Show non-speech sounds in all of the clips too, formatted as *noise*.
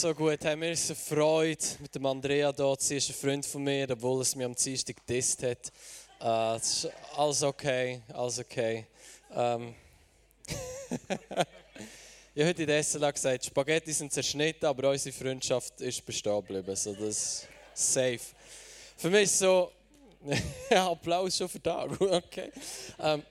So gut, haben wir eine Freude mit dem Andrea hier. Sie ist ein Freund von mir, obwohl es mir am Dienstag gedisst hat. Ist alles okay, alles okay. Ähm. *laughs* ich habe heute in der SLA gesagt, Spaghetti sind zerschnitten, aber unsere Freundschaft ist bestehen geblieben. So, das ist safe. Für mich ist so, *laughs* Applaus schon für da, *laughs* okay. Ähm,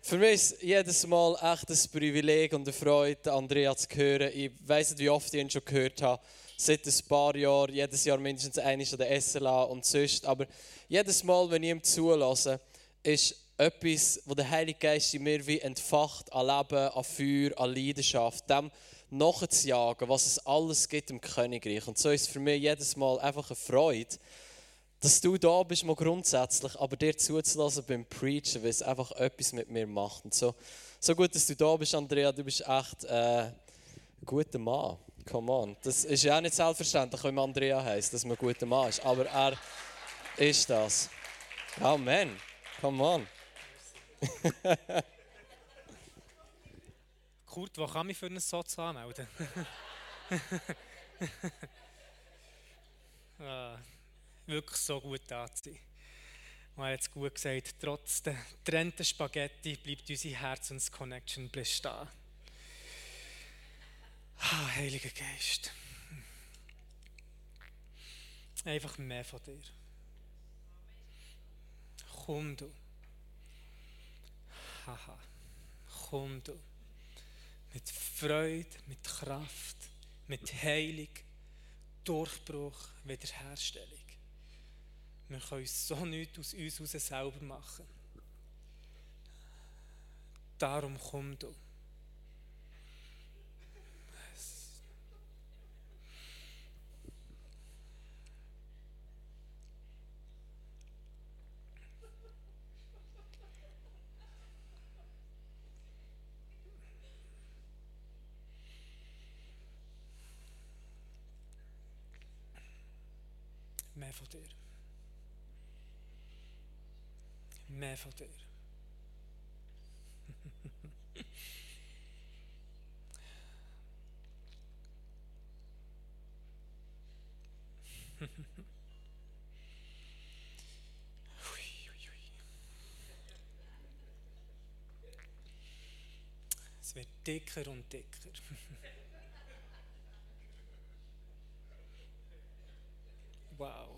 für mich ist jedes Mal echt ein Privileg und eine Freude, Andrea zu hören. Ich weiß nicht, wie oft ich ihn schon gehört habe. Seit ein paar Jahren, jedes Jahr mindestens einmal an der SLA und sonst. Aber jedes Mal, wenn ich ihm zulasse, ist etwas, wo der Heilige Geist in mir wie entfacht an Leben, an Feuer, an Leidenschaft, dem nachzujagen, was es alles gibt im Königreich. Und so ist es für mich jedes Mal einfach eine Freude, dass du da bist, mal grundsätzlich, aber dir zuzulassen beim Preachen, weil es einfach etwas mit mir macht. Und so, so gut, dass du da bist, Andrea, du bist echt äh, ein guter Mann. Come on. Das ist ja auch nicht selbstverständlich, wenn man Andrea heißt, dass man ein guter Mann ist. Aber er ist das. Amen. Come on. *laughs* Kurt, wo kann mich für einen Satz anmelden? *laughs* ah wirklich so gut da zu sein. Und er hat es gut gesagt, trotz der trennten Spaghetti bleibt unser Herz und das Connection bestehen. Ah, Heiliger Geist. Einfach mehr von dir. Komm du. Haha. Komm du. Mit Freude, mit Kraft, mit Heilung, Durchbruch, Wiederherstellung. Wir können so nichts aus uns heraus selber machen. Darum komm du. Es *laughs* wird dicker und dicker. Wow.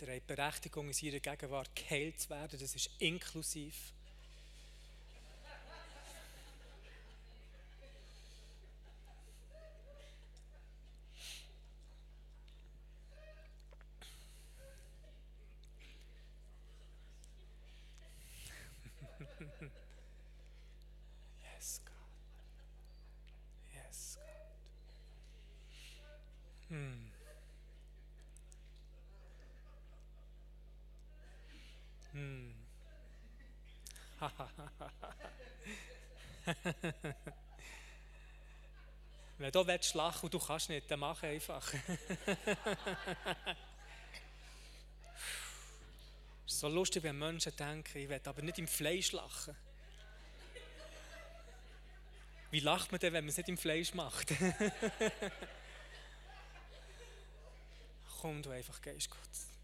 Der hat Berechtigung in seiner Gegenwart geheilt zu werden, das ist inklusiv. Du willst lachen und du kannst nicht, dann mach einfach. Es *laughs* ist so lustig, wenn Menschen denken, ich will aber nicht im Fleisch lachen. Wie lacht man denn, wenn man es nicht im Fleisch macht? *laughs* Komm du einfach, Geist Gottes.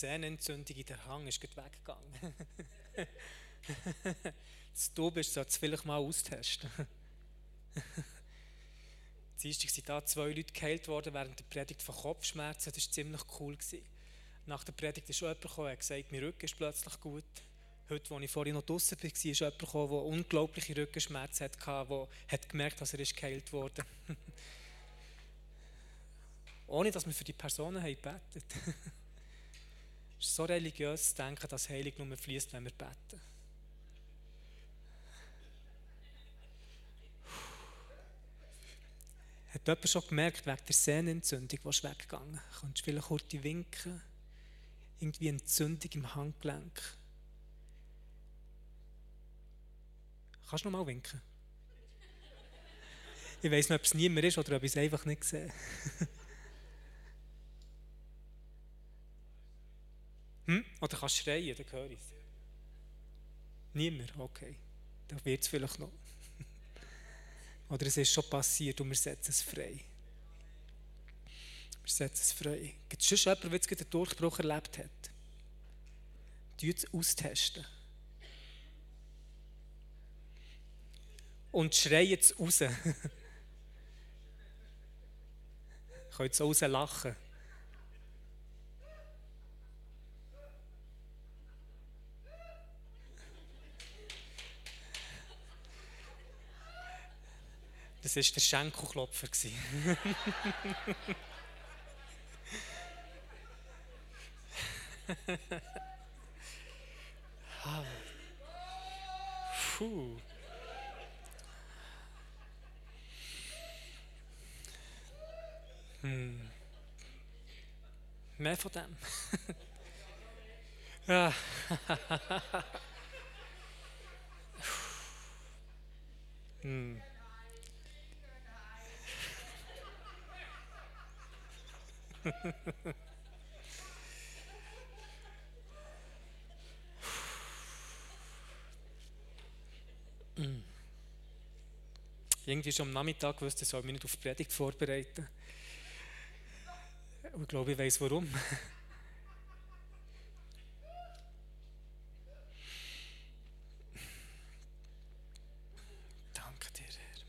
Sehnenentzündung in der Hang ist gerade weggegangen. *laughs* Du bist, sollst du vielleicht mal austesten. *laughs* Dienstag sind da zwei Leute geheilt worden während der Predigt von Kopfschmerzen. Das war ziemlich cool. Nach der Predigt ist jemand gekommen hat gesagt, mein Rücken ist plötzlich gut. Heute, als ich vorhin noch draußen war, ist jemand gekommen, der unglaubliche Rückenschmerzen hatte, der hat gemerkt, dass er ist geheilt wurde. *laughs* Ohne, dass wir für die Personen haben. So religiös zu denken, dass Heilung nur fließt, wenn wir beten. Hat jemand schon gemerkt, wegen der Sehnenentzündung, die ist weggegangen? Kannst du vielleicht kurz winken? Irgendwie Entzündung im Handgelenk. Kannst du noch mal winken? Ich weiß nicht, ob es niemand ist oder ob ich es einfach nicht sehe. Hm? Oder kannst du schreien, dann höre ich es. Niemand? Okay. Dann wird es vielleicht noch. *laughs* Oder es ist schon passiert und wir setzen es frei. Wir setzen es frei. Gibt es schon jemanden, der jetzt einen Durchbruch erlebt hat? Die es austesten. Und schreien es raus. *laughs* Könnt so raus lachen. Das war der Schenkelklopfer. *laughs* Puh. Hm. Mehr von dem. *laughs* *laughs* hm. Irgendwie schon am Nachmittag gewusst, ich soll mich nicht auf die Predigt vorbereiten. Und ich glaube, ich weiß warum. Danke dir, Herr.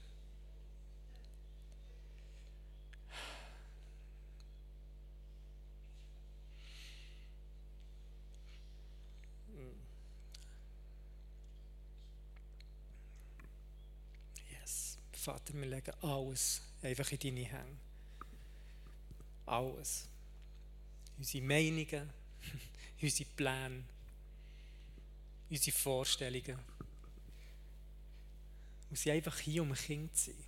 Yes. Vater, wir legen alles einfach in deine Hände. Alles. Unsere Meinungen, *laughs* unsere Pläne, unsere Vorstellungen. Und sie einfach hier, um ein Kind zu sein.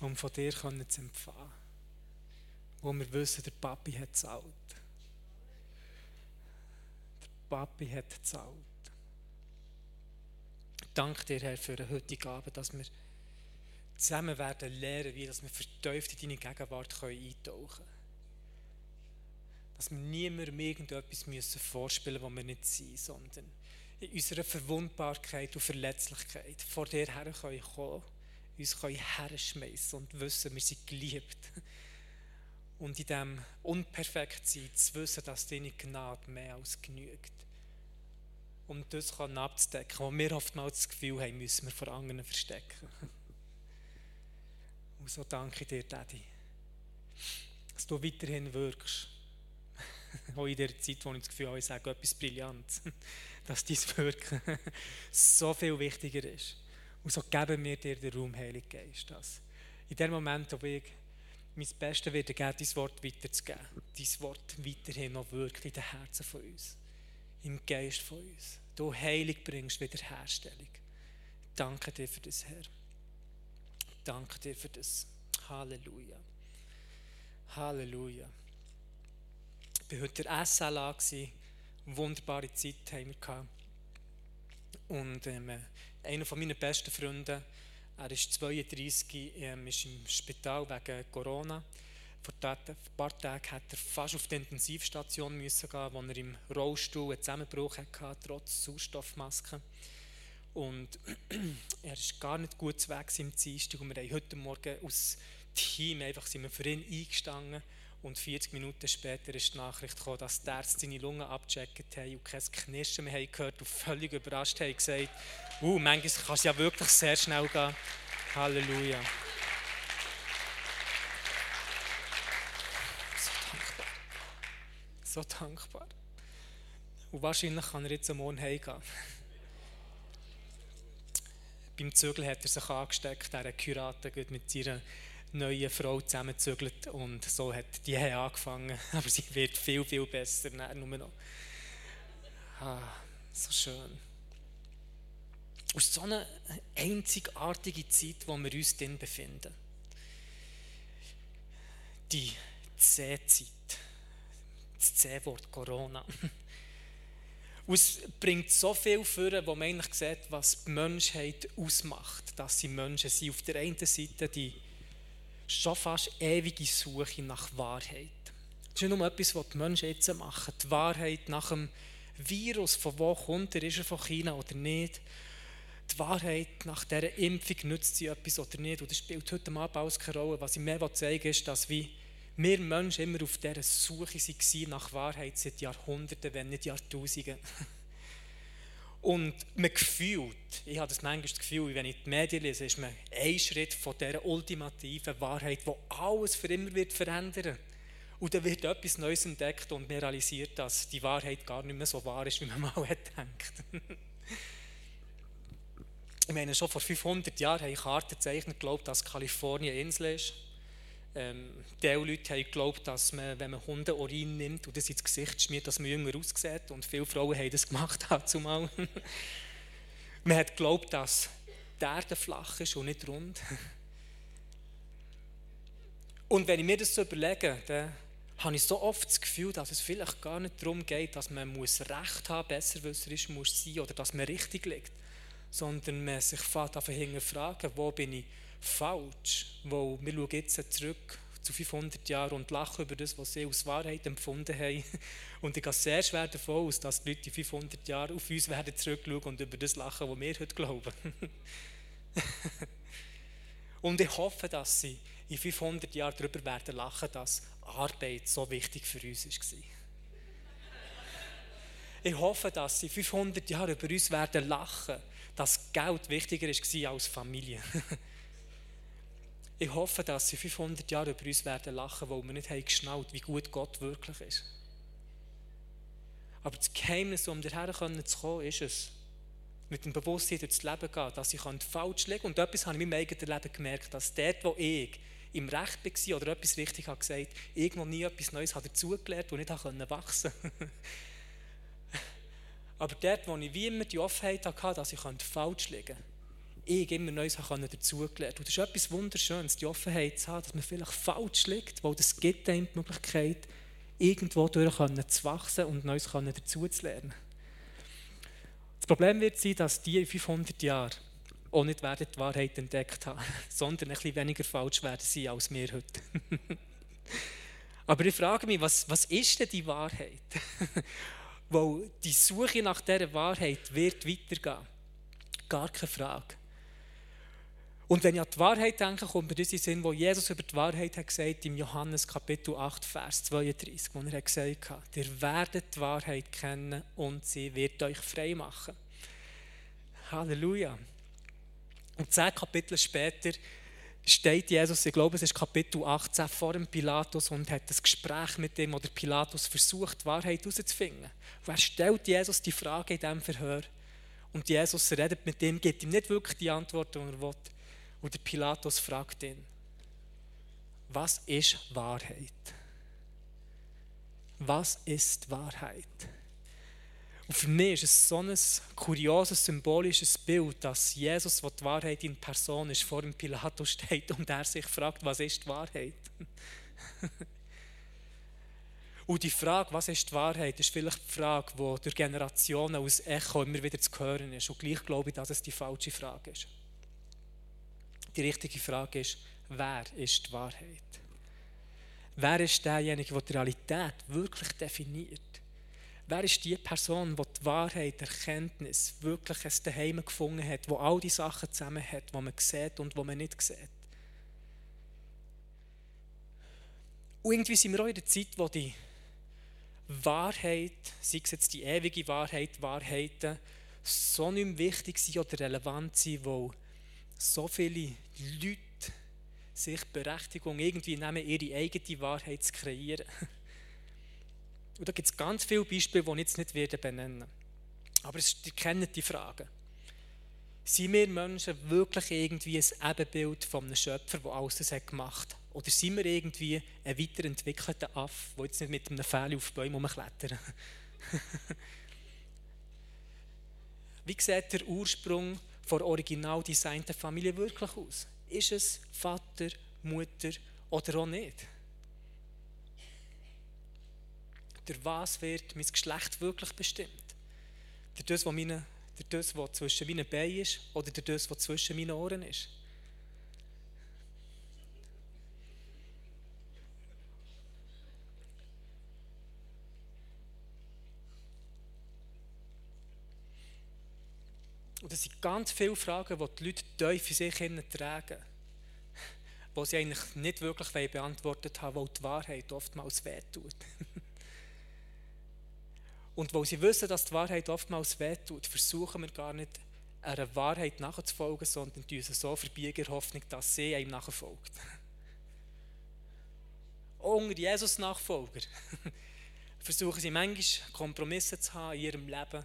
Um von dir zu empfangen. Wo wir wissen, der Papi hat zahlt. Der Papi hat zahlt. Danke dir, Herr, für den heutigen Abend, dass wir zusammen werden lernen, wie dass wir vertieft in deine Gegenwart eintauchen können. Dass wir niemandem irgendetwas müssen vorspielen müssen, was wir nicht sind, sondern in unserer Verwundbarkeit und Verletzlichkeit vor dir her können kommen, uns können herschmeißen und wissen, wir sind geliebt. Und in diesem Unperfektsein zu wissen, dass deine Gnade mehr als genügt. Um das abzudecken, wo wir oftmals das Gefühl haben, müssen wir vor anderen verstecken. *laughs* Und so danke ich dir, Daddy, dass du weiterhin wirkst. *laughs* Auch in der Zeit, wo ich das Gefühl habe, ich sage etwas Brillantes, *laughs* dass dein Wirken so viel wichtiger ist. Und so geben wir dir den Raum, Heilig Geist. Dass in dem Moment, wo ich mein Bestes werde geben, dein Wort weiterzugeben, dein Wort weiterhin noch wirkt in den Herzen von uns, im Geist von uns. Du Heilig bringst Wiederherstellung. Danke dir für das, Herr danke dir für das. Halleluja. Halleluja. Ich war heute der SLA, wunderbare Zeit haben wir gehabt. Und ähm, einer von meinen besten Freunde, er ist 32, ähm, ist im Spital wegen Corona. Vor ein paar Tagen hat er fast auf die Intensivstation müssen gehen, wo er im Rollstuhl einen Zusammenbruch hatte, trotz Sauerstoffmaske. Und *clears throat* er ist gar nicht gut zu Weg im Dienstag und wir haben heute Morgen aus Team einfach sind wir für ihn eingestanden und 40 Minuten später ist die Nachricht gekommen, dass die Ärzte seine Lungen abgecheckt haben und kein Knirschen mehr haben gehört und völlig überrascht haben gesagt, uh, manchmal kann es ja wirklich sehr schnell gehen. Halleluja. So dankbar. Und wahrscheinlich kann er jetzt am Morgen heimgehen. Beim Zügel hat er sich angesteckt, er hat geheiratet, mit seiner neuen Frau zusammengezügelt und so hat die Ehe angefangen. *laughs* Aber sie wird viel, viel besser. Nein, nur noch. Ah, so schön. Und so eine einzigartige Zeit, wo wir uns drin befinden. Die C-Zeit. Das C-Wort Corona. *laughs* Und es bringt so viel vor, wo man eigentlich sieht, was die Menschheit ausmacht. Dass sie Menschen sind. Auf der einen Seite die schon fast ewige Suche nach Wahrheit. Das ist nicht nur etwas, was die Menschen jetzt machen. Die Wahrheit nach dem Virus, von wo kommt er, ist er von China oder nicht. Die Wahrheit nach dieser Impfung nützt sie etwas oder nicht. Und das spielt heute Abend alles keine Rolle. Was ich mehr zeigen will, ist, dass wir Menschen immer auf dieser Suche waren nach Wahrheit seit Jahrhunderten, wenn nicht Jahrtausenden. *laughs* Und man gefühlt, ich habe das manchmal das Gefühl, wenn ich die Medien lese, ist man ein Schritt von dieser ultimativen Wahrheit, die alles für immer wird verändern Und dann wird etwas Neues entdeckt und man realisiert, dass die Wahrheit gar nicht mehr so wahr ist, wie man *laughs* mal gedacht. ich meine, schon vor 500 Jahren habe ich Karten gezeichnet, glaubt, dass Kalifornien Insel ist. Ähm, die Leute haben geglaubt, dass man, wenn man Hundeurin nimmt und das ins Gesicht schmiert, dass man jünger aussieht. Und viele Frauen haben das gemacht *laughs* dazu mal. *laughs* man hat geglaubt, dass die Erde flach ist und nicht rund. *laughs* Und wenn ich mir das so überlege, dann habe ich so oft das Gefühl, dass es vielleicht gar nicht darum geht, dass man muss Recht haben, besserwisserisch muss sein oder dass man richtig liegt, sondern man sich fährt auf fragen, wo bin ich falsch, weil wir schauen jetzt zurück zu 500 Jahren und lachen über das, was sie als Wahrheit empfunden haben. *laughs* Und ich gehe sehr schwer davon aus, dass die Leute in 500 Jahren auf uns werden zurückschauen und über das lachen, was wir heute glauben. *laughs* und ich hoffe, dass sie in 500 Jahren darüber werden lachen, dass Arbeit so wichtig für uns war. Ich hoffe, dass sie 500 Jahre über uns werden lachen, dass Geld wichtiger war als Familie. *laughs* Ich hoffe, dass sie 500 Jahre über uns werden lachen, weil wir nicht haben geschnallt, wie gut Gott wirklich ist. Aber das Geheimnis, um daher zu kommen, ist es, mit dem Bewusstsein durchs Leben gehen, dass ich falsch liegen Und etwas habe ich in meinem eigenen Leben gemerkt, dass dort, wo ich im Recht war oder etwas richtig habe gesagt, irgendwo nie etwas Neues habe dazugelernt und nicht wachsen konnte. *laughs* Aber dort, wo ich wie immer die Offenheit hatte, dass ich falsch liegen könnte, ich immer Neues dazugelernt Und das ist etwas Wunderschönes, die Offenheit zu haben, dass man vielleicht falsch liegt, weil das gibt einem die Möglichkeit, irgendwo durch zu wachsen und Neues dazuzulernen. Das Problem wird sein, dass die in 500 Jahren auch nicht werden die Wahrheit entdeckt haben, *laughs* sondern ein bisschen weniger falsch werden sie als wir heute. *laughs* Aber ich frage mich, was, was ist denn die Wahrheit? *laughs* weil die Suche nach dieser Wahrheit wird weitergehen. Gar keine Frage. Und wenn ich an die Wahrheit denke, kommt mir in Sinn, wo Jesus über die Wahrheit hat gesagt im Johannes Kapitel 8, Vers 32, wo er gesagt hat, ihr werdet die Wahrheit kennen und sie wird euch frei machen. Halleluja. Und zehn Kapitel später steht Jesus, ich glaube es ist Kapitel 18, vor dem Pilatus und hat das Gespräch mit dem, oder Pilatus versucht, die Wahrheit herauszufinden. Und er stellt Jesus die Frage in diesem Verhör. Und Jesus redet mit ihm, gibt ihm nicht wirklich die Antwort, die er will. Und der Pilatus fragt ihn, was ist Wahrheit? Was ist Wahrheit? Und für mich ist es so ein kurioses, symbolisches Bild, dass Jesus, der die Wahrheit in Person ist, vor dem Pilatus steht und er sich fragt, was ist die Wahrheit? *laughs* und die Frage, was ist die Wahrheit, ist vielleicht die Frage, die durch Generationen aus Echo immer wieder zu hören ist. Und gleich glaube ich, dass es die falsche Frage ist. Die richtige Frage ist, wer ist die Wahrheit? Wer ist derjenige, der die Realität wirklich definiert? Wer ist die Person, die die Wahrheit, Erkenntnis wirklich ein Daheim gefunden hat, wo all die Sachen zusammen hat, die man sieht und die man nicht sieht? Und irgendwie sind wir auch in der Zeit, wo die Wahrheit, sei es jetzt die ewige Wahrheit, Wahrheiten, so nicht mehr wichtig sind oder relevant sind, weil so viele Leute sich Berechtigung irgendwie nehmen, ihre eigene Wahrheit zu kreieren. *laughs* Und da gibt es ganz viele Beispiele, die ich jetzt nicht werde benennen Aber es, ihr kennt die Frage. Sind wir Menschen wirklich irgendwie ein Ebenbild von einem Schöpfer, der alles das hat gemacht hat? Oder sind wir irgendwie ein weiterentwickelter Aff, der jetzt nicht mit einem Fähle auf Bäume herumklettert? *laughs* Wie sieht der Ursprung der original designten Familie wirklich aus? Ist es Vater, Mutter oder auch nicht? Durch was wird mein Geschlecht wirklich bestimmt? Durch das, was, meine, durch das, was zwischen meinen Beinen ist oder durch das, was zwischen meinen Ohren ist? Und das sind ganz viele Fragen, die die Leute tief in sich tragen, die sie eigentlich nicht wirklich beantwortet haben, weil die Wahrheit oftmals wehtut. *laughs* Und weil sie wissen, dass die Wahrheit oftmals wehtut, versuchen wir gar nicht, einer Wahrheit nachzufolgen, sondern uns so verbiegen Hoffnung, dass sie einem nachfolgt. *laughs* Unter Jesus-Nachfolger *laughs* versuchen sie manchmal Kompromisse zu haben in ihrem Leben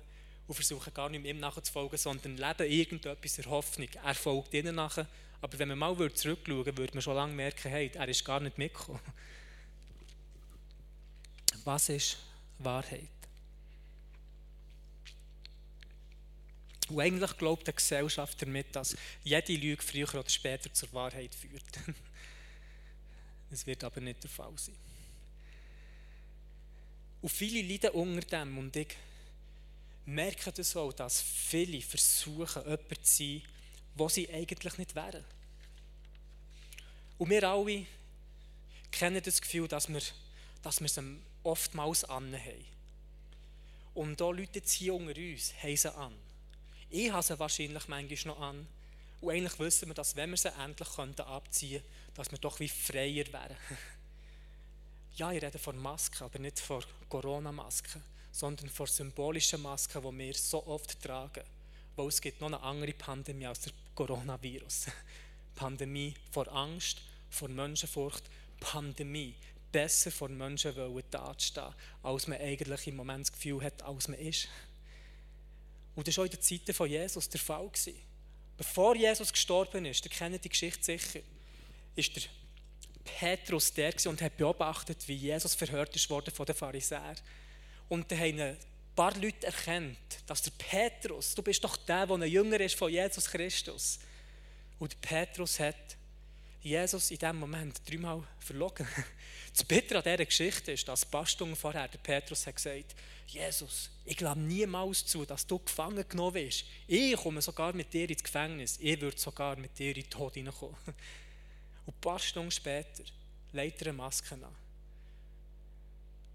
und versuchen gar nicht mehr ihm nachzufolgen, sondern leben irgendetwas in Hoffnung. Er folgt ihnen nachher. Aber wenn man mal zurückschauen würde, würde man schon lange merken, hey, er ist gar nicht mitgekommen. Was ist Wahrheit? Und eigentlich glaubt die Gesellschaft damit, dass jede Lüge früher oder später zur Wahrheit führt. *laughs* Das wird aber nicht der Fall sein. Und viele leiden unter dem und ich merke das auch, dass viele versuchen, jemand zu sein, wo sie eigentlich nicht wären. Und wir alle kennen das Gefühl, dass wir, dass wir es oftmals anhaben. Und da Leute jetzt hier unter uns haben sie an. Ich habe sie wahrscheinlich manchmal noch an. Und eigentlich wissen wir, dass wenn wir sie endlich abziehen könnten, dass wir doch wie freier wären. *laughs* ja, ich rede von Masken, aber nicht von Corona-Masken, sondern von symbolischen Masken, die wir so oft tragen. Weil es gibt noch eine andere Pandemie als der Coronavirus. *laughs* Pandemie vor Angst, vor Menschenfurcht, Pandemie besser vor Menschen wollen dastehen, als man eigentlich im Moment das Gefühl hat, als man ist. Und das war auch in den Zeiten von Jesus der Fall. Bevor Jesus gestorben ist, ihr kennt die Geschichte sicher, ist der Petrus der und hat beobachtet, wie Jesus verhört worden von den Pharisäern. Und da haben ein paar Leute erkannt, dass der Petrus, du bist doch der, der ein Jünger ist von Jesus Christus. Und Petrus hat Jesus in diesem Moment dreimal verlogen. *laughs* Das Bittere an dieser Geschichte ist, dass ein paar vorher der Petrus hat gesagt Jesus, ich glaube niemals zu, dass du gefangen genommen wirst. Ich komme sogar mit dir ins Gefängnis. Ich würde sogar mit dir in den Tod hineinkommen. *laughs* Und ein paar Stunden später legt er eine Maske an,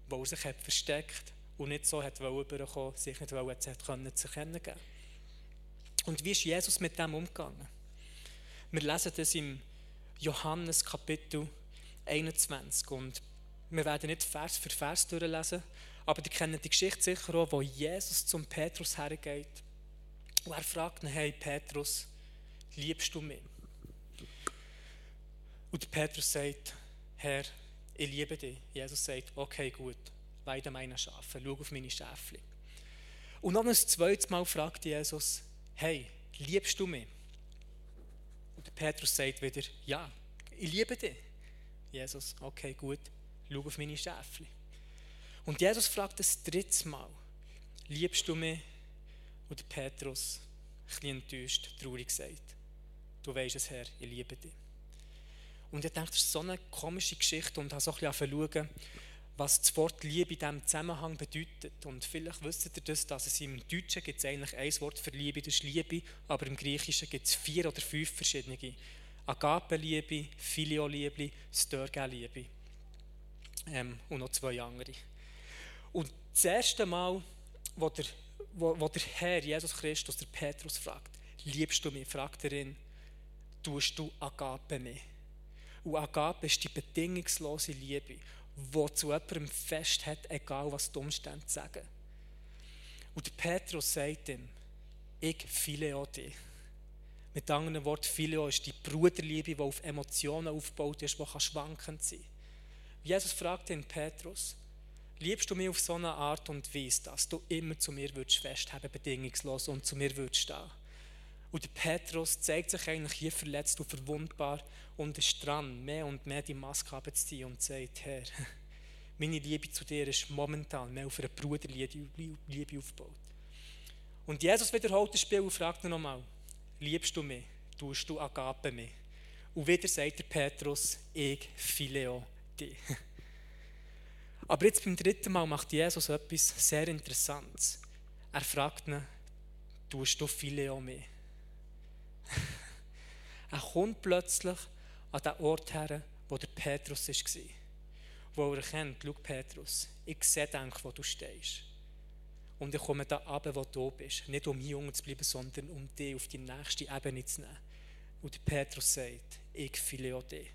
wo er sich hat versteckt und nicht so hat überkommen, sich nicht hat können zu erkennen geben. Und wie ist Jesus mit dem umgegangen? Wir lesen das im Johannes Kapitel 21 und wir werden nicht Vers für Vers durchlesen, aber die kennen die Geschichte sicher auch, wo Jesus zum Petrus hergeht und er fragt ihn, hey Petrus, liebst du mich? Und Petrus sagt, Herr, ich liebe dich. Jesus sagt, okay, gut, weide meine Schafe, schau auf meine Schäfchen. Und noch ein zweites Mal fragt Jesus, hey, liebst du mich? Und der Petrus sagt wieder, ja, ich liebe dich. Jesus, okay, gut, schau auf meine Schäfchen. Und Jesus fragt das dritte Mal, liebst du mich? Und Petrus, ein bisschen enttäuscht, traurig sagt, du weißt es, Herr, ich liebe dich. Und ich denke, das ist so eine komische Geschichte und habe so ein bisschen schauen, was das Wort Liebe in diesem Zusammenhang bedeutet. Und vielleicht wisst ihr das, dass es im Deutschen gibt es eigentlich ein Wort für Liebe, das ist Liebe, aber im Griechischen gibt es vier oder fünf verschiedene. Agape-Liebe, Filio-Liebe, Störge-Liebe ähm, und noch zwei andere. Und das erste Mal, wo der, wo, wo der Herr Jesus Christus, der Petrus, fragt, liebst du mich, fragt er ihn, tust du Agape mich? Und Agape ist die bedingungslose Liebe, die zu jemandem fest hat, egal was die Umstände sagen. Und Petrus sagt ihm, ich phileo dich. Mit anderen Worten, Phileo ist die Bruderliebe, die auf Emotionen aufgebaut ist, die schwankend sein kann. Jesus fragt ihn, Petrus, liebst du mich auf so eine Art und Weise, dass du immer zu mir würdest festhalten, bedingungslos und zu mir würdest stehen. Und der Petrus zeigt sich eigentlich hier verletzt und verwundbar und ist dran, mehr und mehr die Maske abzuziehen und sagt, Herr, *laughs* meine Liebe zu dir ist momentan mehr auf einer Bruderliebe aufgebaut. Und Jesus wiederholt das Spiel und fragt ihn nochmal, liebst du mich? Tust du Agape mich? Und wieder sagt der Petrus, ich Phileo dich. *laughs* Aber jetzt beim dritten Mal macht Jesus etwas sehr Interessantes. Er fragt ihn, tust du Phileo mich? Er kommt plötzlich an den Ort her, wo der Petrus war. Wo er erkennt, schau Petrus, ich sehe denk, wo du stehst. Und ich komme da ab, wo du bist. Nicht um hier zu bleiben, sondern um dich auf die nächste Ebene zu nehmen. Und der Petrus sagt, ich phileo dich.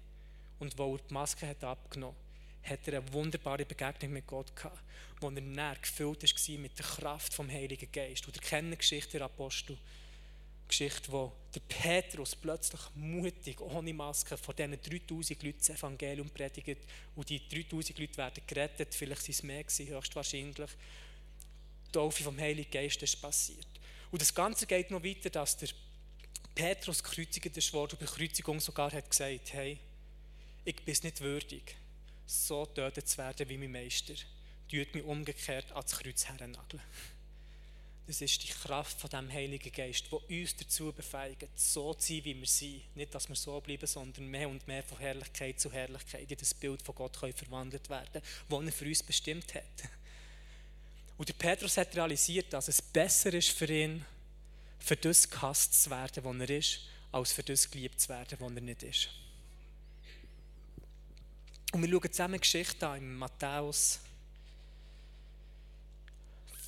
Und wo er die Maske hat abgenommen hat, hat er eine wunderbare Begegnung mit Gott gehabt, wo er näher gefüllt war mit der Kraft vom Heiligen Geist. Und ihr kennt die Geschichte der Apostel, Geschichte, wo der Petrus plötzlich mutig, ohne Maske, vor diesen 3000 Leuten das Evangelium predigt. Und die 3000 Leute werden gerettet, vielleicht sind es mehr gewesen, höchstwahrscheinlich. Die Taufe vom Heiligen Geist ist passiert. Und das Ganze geht noch weiter, dass der Petrus gekreuzigt ist worden und bei Kreuzigung sogar hat gesagt, hey, ich bin nicht würdig, so tötet zu werden wie mein Meister. Tut mich umgekehrt ans Kreuz hernageln. Das ist die Kraft von dem Heiligen Geist, der uns dazu befähigt, so zu sein, wie wir sind. Nicht, dass wir so bleiben, sondern mehr und mehr von Herrlichkeit zu Herrlichkeit in das Bild von Gott können verwandelt werden, das er für uns bestimmt hat. Und der Petrus hat realisiert, dass es besser ist für ihn, für das gehasst zu werden, wo er ist, als für das geliebt zu werden, wo er nicht ist. Und wir schauen zusammen Geschichte an in Matthäus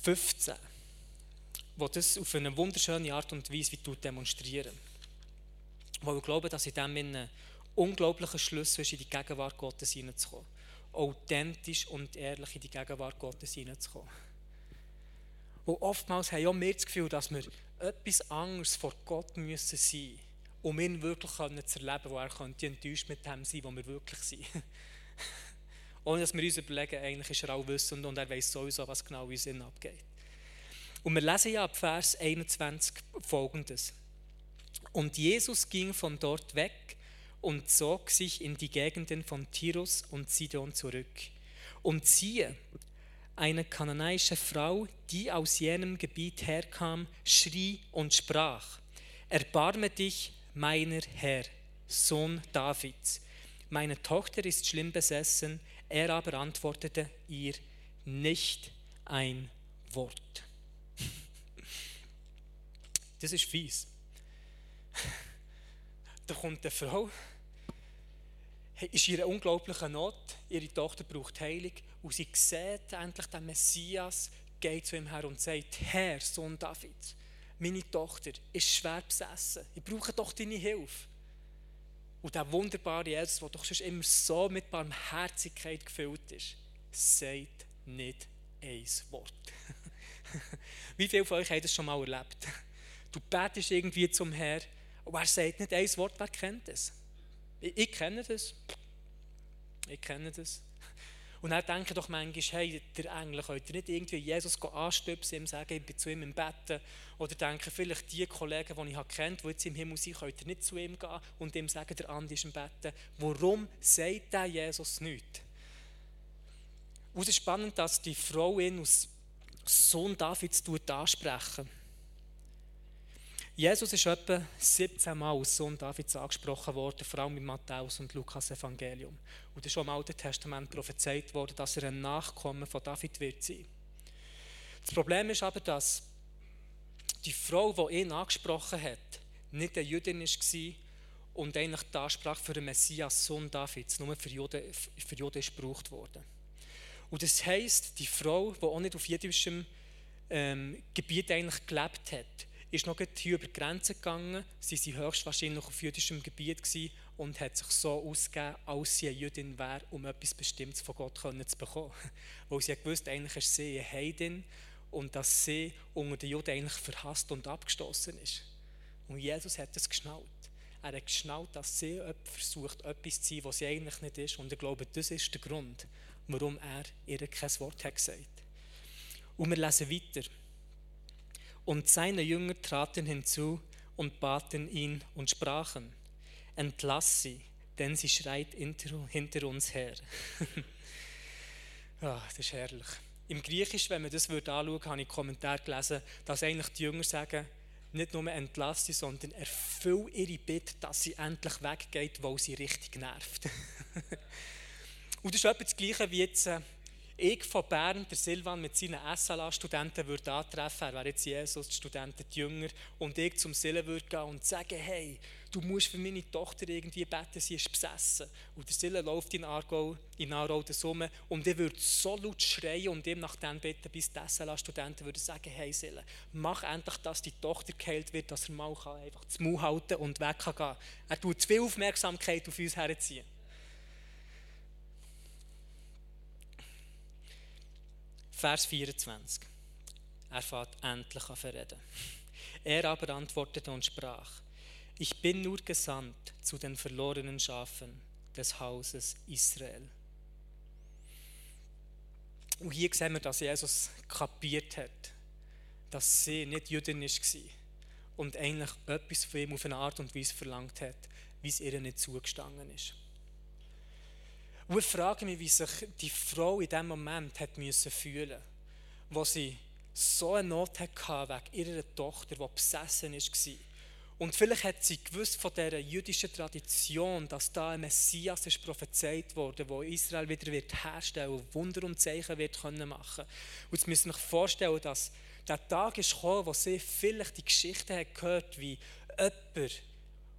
15 wo das auf eine wunderschöne Art und Weise demonstrieren Weil ich glaube, dass in dem ein unglaublicher Schlüssel ist, in die Gegenwart Gottes hineinzukommen. Authentisch und ehrlich in die Gegenwart Gottes hineinzukommen. Und oftmals haben auch wir das Gefühl, dass wir etwas anderes vor Gott müssen sein um ihn wirklich zu erleben, wo er könnte enttäuscht mit dem sein, wo wir wirklich sind. *laughs* Ohne dass wir uns überlegen, eigentlich ist er auch wissend und er weiß sowieso, was genau in uns abgeht. Und wir lesen ja ab Vers 21 folgendes. Und Jesus ging von dort weg und zog sich in die Gegenden von Tirus und Sidon zurück. Und siehe, eine kananäische Frau, die aus jenem Gebiet herkam, schrie und sprach, Erbarme dich, meiner Herr, Sohn Davids, meine Tochter ist schlimm besessen. Er aber antwortete ihr nicht ein Wort. Das ist fies. Da kommt eine Frau, ist ihre unglaubliche Not, ihre Tochter braucht Heilung und sie sieht endlich den Messias, geht zu ihm her und sagt, Herr, Sohn Davids, meine Tochter ist schwer besessen, ich brauche doch deine Hilfe. Und der wunderbare Jesus, der doch schon immer so mit Barmherzigkeit gefüllt ist, sagt nicht ein Wort. *laughs* Wie viele von euch haben das schon mal erlebt? Du betest irgendwie zum Herrn und er sagt nicht ein Wort, wer kennt das? Ich, ich kenne das. Ich kenne das. Und dann denke doch manchmal, hey, der Engel könnte nicht irgendwie Jesus anstöpsen, ihm sagen, ich bin zu ihm im Bett. Oder denke vielleicht die Kollegen, die ich kennt, die jetzt im Himmel sind, könnte nicht zu ihm gehen und ihm sagen, der Andi ist im Bett. Warum sagt der Jesus nichts? Es ist spannend, dass die Frau ihn als Sohn Davids ansprechen Jesus ist etwa 17 Mal als Sohn Davids angesprochen worden, vor allem im Matthäus und Lukas Evangelium. Und es ist schon im Alten Testament prophezeit worden, dass er ein Nachkommen von David wird sein. Das Problem ist aber, dass die Frau, die ihn angesprochen hat, nicht eine Jüdin war und eigentlich die Ansprache für den Messias, Sohn Davids, nur für Juden, für Juden ist gebraucht worden. Und das heisst, die Frau, die auch nicht auf jüdischem ähm, Gebiet eigentlich gelebt hat, ist noch hier über die Grenze gegangen. Sie war höchstwahrscheinlich auf jüdischem Gebiet und hat sich so ausgegeben, als sie eine Jüdin wäre, um etwas Bestimmtes von Gott zu bekommen. *laughs* Weil sie gewusst eigentlich ist sie eine Heidin und dass sie unter den Juden eigentlich verhasst und abgestoßen ist. Und Jesus hat es geschnallt. Er hat geschnallt, dass sie versucht, etwas zu sein, was sie eigentlich nicht ist. Und ich glaube, das ist der Grund, warum er ihr kein Wort hat gesagt. Und wir lesen weiter. Und seine Jünger traten hinzu und baten ihn und sprachen, entlass sie, denn sie schreit hinter uns her. *laughs* ah, das ist herrlich. Im Griechisch, wenn man das anschauen würde, habe ich Kommentar gelesen, dass eigentlich die Jünger sagen, nicht nur entlass sie, sondern erfüll ihre Bitte, dass sie endlich weggeht, weil sie richtig nervt. *laughs* Und das ist etwa das Gleiche wie jetzt äh, ich von Bern, der Silvan mit seinen SLA-Studenten würde antreffen, er wäre jetzt Jesus, die Studenten die Jünger, und ich zum Silvan würde gehen und sagen, hey, du musst für meine Tochter irgendwie beten, sie ist besessen. Und der Silvan läuft in Aargau, in Aargau das rum, und ich würde so laut schreien und ihm nach dem beten, bis die SLA-Studenten würden sagen, hey Silvan, mach endlich, dass die Tochter geheilt wird, dass er mal einfach das Maul halten und weg kann gehen. Er tut zu viel Aufmerksamkeit auf uns herziehen. Vers 24. Er fährt endlich an verreden. Er aber antwortete und sprach, ich bin nur gesandt zu den verlorenen Schafen des Hauses Israel. Und hier sehen wir, dass Jesus kapiert hat, dass sie nicht jüdisch war und eigentlich etwas von ihm auf eine Art und Weise verlangt hat, wie es ihr nicht zugestanden ist. Und ich frage mich, wie sich die Frau in diesem Moment hat müssen fühlen wo sie so eine Not hatte wegen ihrer Tochter, die besessen war. Und vielleicht hat sie gewusst von dieser jüdischen Tradition, dass da ein Messias ist prophezeit wurde, wo Israel wieder wird herstellen und Wunder und Zeichen wird können machen. Und jetzt müssen wir vorstellen, dass der Tag ist gekommen, wo sie vielleicht die Geschichte hat gehört, wie jemand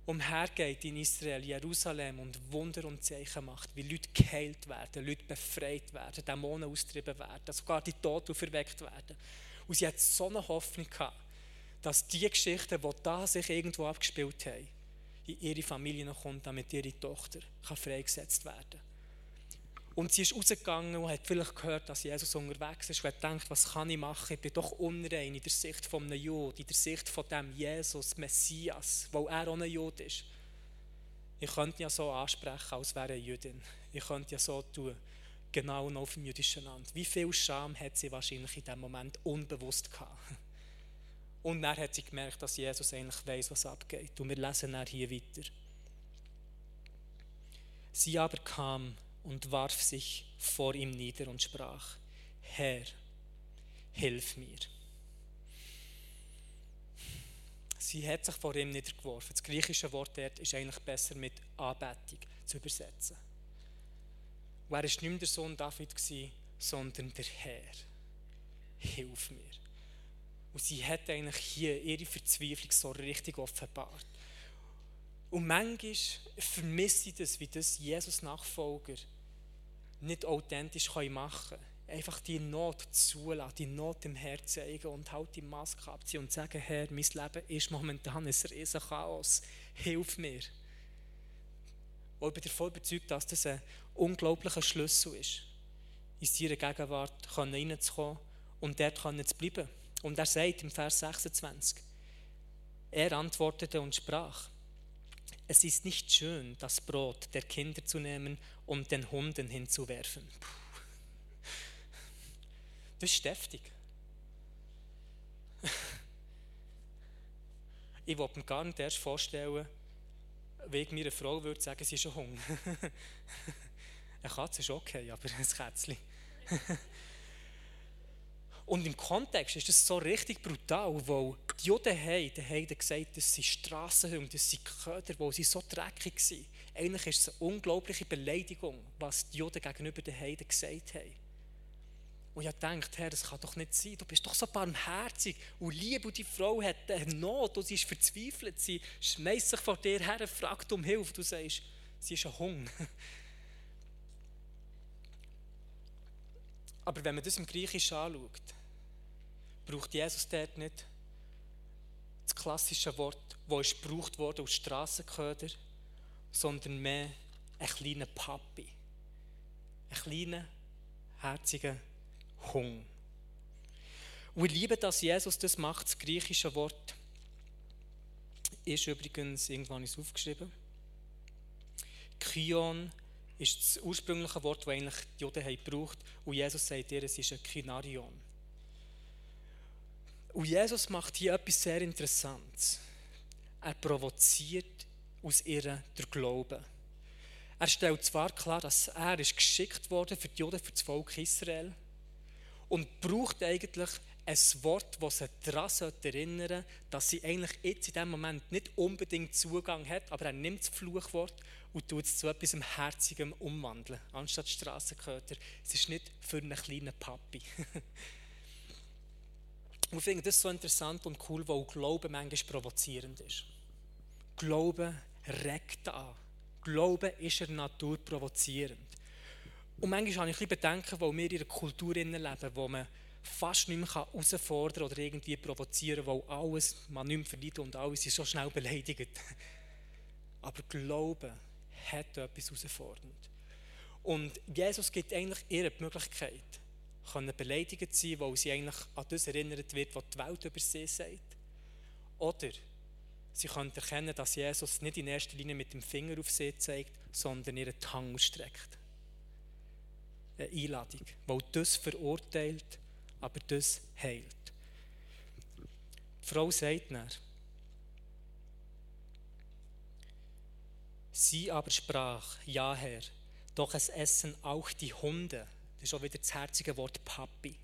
umhergeht in Israel, Jerusalem und Wunder und Zeichen macht, wie Leute geheilt werden, Leute befreit werden, Dämonen austrieben werden, sogar die Toten auferweckt werden. Und sie hat so eine Hoffnung gehabt, dass die Geschichten, die da sich irgendwo abgespielt haben, in ihre Familie kommt, damit ihre Tochter freigesetzt werden kann. Und sie ist rausgegangen und hat vielleicht gehört, dass Jesus unterwegs ist und hat gedacht, was kann ich machen? Ich bin doch unrein in der Sicht von einem Jude, in der Sicht von dem Jesus, Messias, weil er auch ein Jude ist. Ich könnte ja so ansprechen, als wäre er Jüdin. Ich könnte ja so tun, genau noch auf dem jüdischen Land. Wie viel Scham hat sie wahrscheinlich in dem Moment unbewusst gehabt? Und dann hat sie gemerkt, dass Jesus eigentlich weiß, was abgeht. Und wir lesen dann hier weiter. Sie aber kam und warf sich vor ihm nieder und sprach, Herr, hilf mir. Sie hat sich vor ihm niedergeworfen. Das griechische Wort dort ist eigentlich besser mit Anbetung zu übersetzen. Und er war nicht mehr der Sohn David, sondern der Herr. Hilf mir. Und sie hat eigentlich hier ihre Verzweiflung so richtig offenbart. Und manchmal vermisse ich das, wie das Jesus-Nachfolger nicht authentisch machen können. Einfach die Not zulassen, die Not im Herzen zeigen und halt die Maske abziehen und sagen, Herr, mein Leben ist momentan ein riesen Chaos. Hilf mir. Und ich bin davon überzeugt, dass das ein unglaublicher Schlüssel ist, in seine Gegenwart reinzukommen und dort zu bleiben. Und er sagt im Vers 26, er antwortete und sprach, es ist nicht schön, das Brot der Kinder zu nehmen und den Hunden hinzuwerfen. Puh. Das ist deftig. *laughs* Ich wollte mir gar nicht erst vorstellen, mir eine Frau würde sagen, sie ist ein Hund. *laughs* Eine Katze ist okay, aber ein Kätzchen. *laughs* Und im Kontext ist das so richtig brutal, weil die Juden haben den Heiden gesagt, dass sie Strassenhunde, dass sie Köder, weil sie so dreckig sind. Eigentlich ist es eine unglaubliche Beleidigung, was die Juden gegenüber den Heiden gesagt haben. Und ich dachte, Herr, das kann doch nicht sein. Du bist doch so barmherzig und lieb und die Frau hat eine Not und sie ist verzweifelt. Sie schmeißt sich vor dir her, fragt um Hilfe. Du sagst, sie ist ein Hund. *laughs* Aber wenn man das im Griechischen anschaut, braucht Jesus dort nicht das klassische Wort, das ist gebraucht wurde aus Strassenköder, sondern mehr ein kleiner Papi. Ein kleiner, herziger Hung. Und ich liebe, dass Jesus das macht. Das griechische Wort ist übrigens, irgendwann ist aufgeschrieben, Kion ist das ursprüngliche Wort, das eigentlich die Juden haben gebraucht Und Jesus sagt ihr, es ist ein Kinarion. Und Jesus macht hier etwas sehr Interessantes. Er provoziert aus ihr der Glauben. Er stellt zwar klar, dass er ist geschickt wurde für die Juden, für das Volk Israel und braucht eigentlich ein Wort, das sie daran erinnern sollte, dass sie eigentlich jetzt in diesem Moment nicht unbedingt Zugang hat, aber er nimmt das Fluchwort und tut es zu etwas Herzigem umwandeln. Anstatt Strassenköter. Es ist nicht für einen kleinen Papi. *laughs* und ich finde das so interessant und cool, weil Glaube manchmal provozierend ist. Glaube regt an. Glaube ist in der Natur provozierend. Und manchmal habe ich ein bisschen Bedenken, weil wir in einer Kultur leben, wo man fast nicht mehr herausfordern oder irgendwie provozieren weil alles, man nicht mehr verliert und alles ist so schnell beleidigt. *laughs* Aber Glauben hat etwas herausfordernd. Und Jesus gibt eigentlich ihr die Möglichkeit, können beleidigt sein, weil sie eigentlich an das erinnert wird, was die Welt über sie sagt. Oder sie können erkennen, dass Jesus nicht in erster Linie mit dem Finger auf sie zeigt, sondern ihren Hang ausstreckt. Eine Einladung, weil das verurteilt aber das heilt. Die Frau sagt dann, sie aber sprach, ja Herr, doch es essen auch die Hunde, das ist auch wieder das herzige Wort Papi,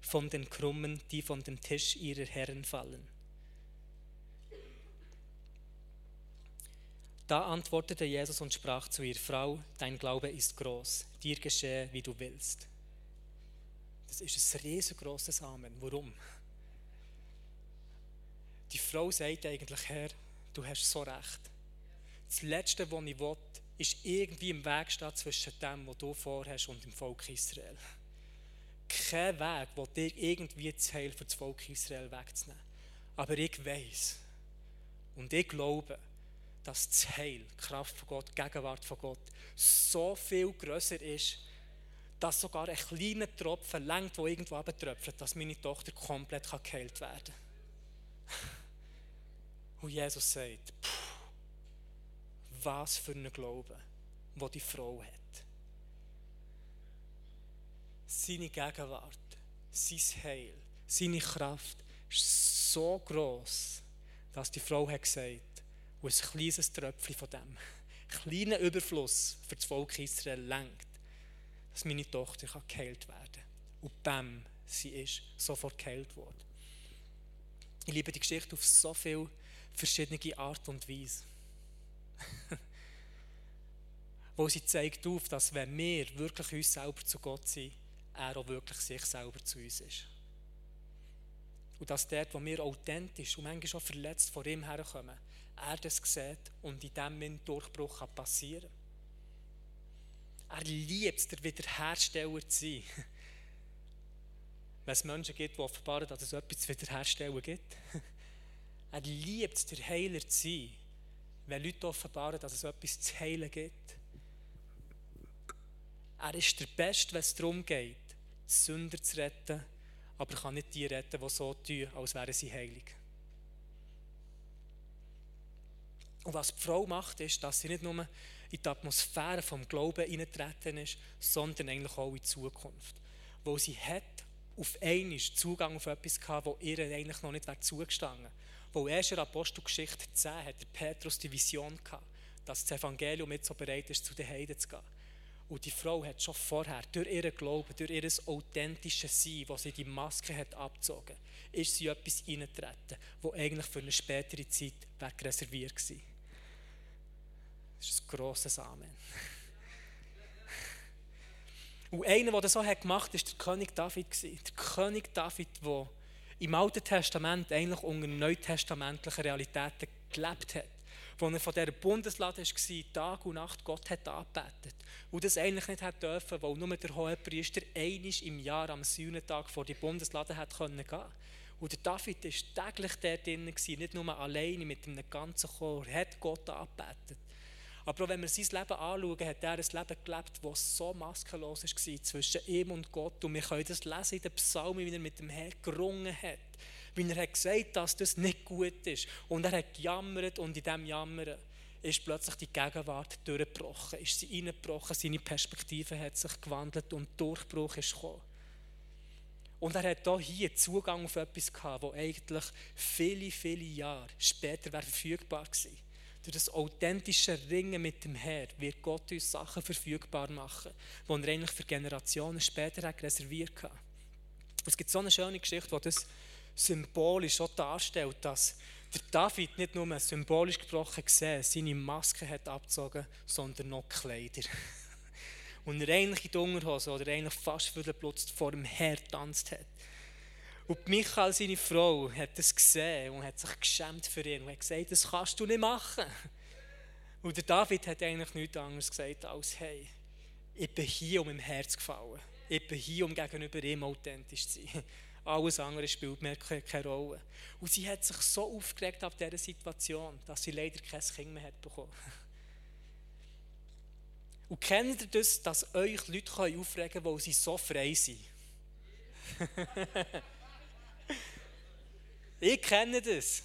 von den Krummen, die von dem Tisch ihrer Herren fallen. Da antwortete Jesus und sprach zu ihr, Frau, dein Glaube ist groß, dir geschehe, wie du willst. Das ist ein riesengroßes Amen. Warum? Die Frau sagt eigentlich, Herr, du hast so recht. Das Letzte, was ich will, ist irgendwie im Weg stehen zwischen dem, was du vorhast, und dem Volk Israel. Kein Weg, der dir irgendwie das Heil für das Volk Israel wegzunehmen. Aber ich weiß und ich glaube, dass das Heil, die Kraft von Gott, die Gegenwart von Gott so viel größer ist, dass sogar ein kleiner Tropfen längt, der irgendwo abtröpfelt, dass meine Tochter komplett geheilt werden kann. *laughs* Und Jesus sagt, was für ein Glaube, wo die Frau hat. Seine Gegenwart, sein Heil, seine Kraft ist so groß, dass die Frau hat gesagt, und ein kleines Tröpfchen von dem, *laughs* kleiner Überfluss für das Volk Israel lenkt, dass meine Tochter geheilt werden kann. Und bam, sie ist sofort geheilt worden. Ich liebe die Geschichte auf so viele verschiedene Art und Weise. *laughs* Wo sie zeigt auf, dass wenn wir wirklich uns selber zu Gott sind, er auch wirklich sich selber zu uns ist. Und dass dort, wo wir authentisch und manchmal auch verletzt vor ihm herkommen, er das sieht und in dem Durchbruch passieren kann. Er liebt es, der Wiederhersteller zu sein. *laughs* Wenn es Menschen gibt, die offenbaren, dass es etwas zu wiederherstellen gibt. *laughs* Er liebt es, der Heiler zu sein. Wenn Leute offenbaren, dass es etwas zu heilen gibt. Er ist der Beste, wenn es darum geht, Sünder zu retten, aber kann nicht die retten, die so tun, als wären sie heilig. Und was die Frau macht, ist, dass sie nicht nur in die Atmosphäre vom Glauben hineintreten ist, sondern eigentlich auch in die Zukunft. Wo sie hat auf einmal Zugang auf etwas gehabt, wo ihr eigentlich noch nicht zugestanden wäre. Wo erst in Apostelgeschichte 10 hat der Petrus die Vision gehabt, dass das Evangelium jetzt so bereit ist, zu den Heiden zu gehen. Und die Frau hat schon vorher, durch ihren Glauben, durch ihr authentisches Sein, wo sie die Maske hat abgezogen, ist sie etwas hineingetreten, wo eigentlich für eine spätere Zeit reserviert war. Das ist ein grosses Amen. *laughs* Und einer, der das so hat gemacht hat, war der König David. Der König David, der im Alten Testament eigentlich unter neutestamentlichen Realitäten gelebt hat. Wo er von dieser Bundeslade war, Tag und Nacht Gott hat angebetet. Und das eigentlich nicht hat dürfen, weil nur der Hohepriester einisch im Jahr am Sühnetag vor die Bundeslade hat gehen konnte. Und der David war täglich dort drin, nicht nur alleine mit einem ganzen Chor, hat Gott angebetet. Aber auch wenn wir sein Leben anschauen, hat er ein Leben gelebt, das so maskenlos war zwischen ihm und Gott. Und wir können das lesen in den Psalmen, wie er mit dem Herrn gerungen hat. Wie er hat gesagt dass das nicht gut ist. Und er hat gejammert und in diesem Jammern ist plötzlich die Gegenwart durchgebrochen, ist sie reingebrochen, seine Perspektive hat sich gewandelt und Durchbruch ist gekommen. Und er hat hier Zugang auf etwas gehabt, das eigentlich viele, viele Jahre später wäre verfügbar gewesen. Durch das authentische Ringen mit dem Herrn wird Gott uns Sachen verfügbar machen, die er eigentlich für Generationen später reserviert hat. Es gibt so eine schöne Geschichte, die das symbolisch auch darstellt, dass der David nicht nur symbolisch gesprochen gesehen seine Maske hat abgezogen, sondern noch Kleider. *laughs* Und er eigentlich in die Unterhose oder eigentlich fast für den vor dem Herr tanzt hat. Und Michael, seine Frau, hat das gesehen und hat sich geschämt für ihn und hat gesagt, das kannst du nicht machen. Und der David hat eigentlich nichts anderes gesagt als, hey, ich bin hier, um im Herz gefallen. Ich bin hier, um gegenüber ihm authentisch zu sein. Alles andere spielt mir keine Rolle. Und sie hat sich so aufgeregt auf dieser Situation, dass sie leider kein Kind mehr hat bekommen. Und kennt ihr das, dass euch Leute aufregen können, weil sie so frei sind? *laughs* ich kenne das.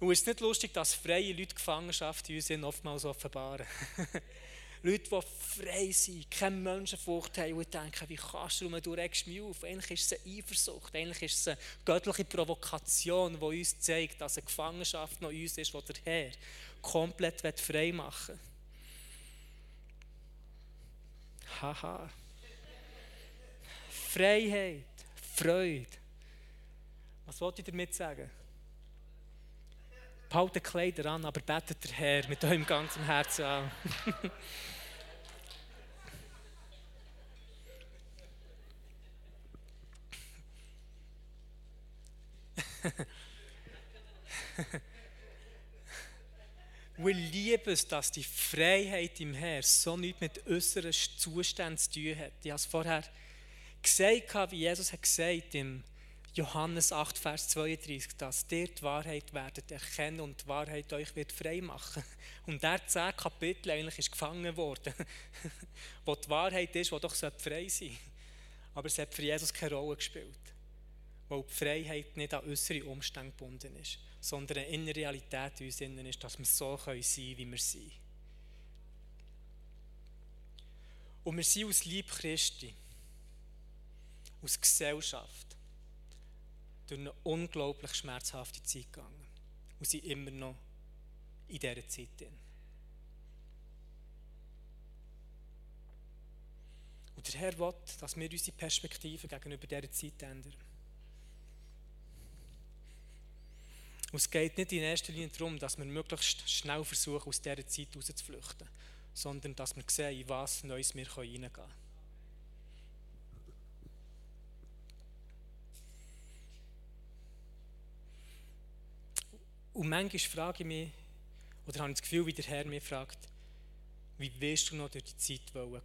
Und es ist nicht lustig, dass freie Leute Gefangenschaft in uns oftmals offenbaren. *laughs* Leute, die frei sind, keine Menschenfurcht haben und denken, wie kannst du, du regst mich auf. Eigentlich ist es eine Eifersucht, eigentlich ist es eine göttliche Provokation, die uns zeigt, dass eine Gefangenschaft noch uns ist, die der Herr komplett frei machen will. Haha. Freiheit, Freude. Was wollte ich damit sagen? Behaltet Kleider an, aber betet der Herr mit eurem ganzen Herzen an. *laughs* Wir lieben es, dass die Freiheit im Herrn so nichts mit äußeren Zuständen zu tun hat. Ich habe es vorher gesagt, wie Jesus hat gesagt im Johannes 8, Vers 32, dass ihr die Wahrheit werdet erkennen und die Wahrheit euch wird frei machen. *laughs* Und der zehn Kapitel eigentlich ist gefangen worden, *laughs* wo die Wahrheit ist, wo doch frei sein sollte. Aber es hat für Jesus keine Rolle gespielt, weil die Freiheit nicht an äußere Umstände gebunden ist, sondern eine innere Realität in uns innen ist, dass wir so sein können, wie wir sind. Und wir sind aus Lieb Christi, aus Gesellschaft, durch eine unglaublich schmerzhafte Zeit gegangen. Und sind immer noch in dieser Zeit drin. Und der Herr will, dass wir unsere Perspektive gegenüber dieser Zeit ändern. Und es geht nicht in erster Linie darum, dass wir möglichst schnell versuchen, aus dieser Zeit rauszuflüchten, sondern dass wir sehen, in was Neues wir reingehen können. Und manchmal frage ich mich, oder habe ich das Gefühl, wie der Herr mich fragt, wie willst du noch durch die Zeit gehen?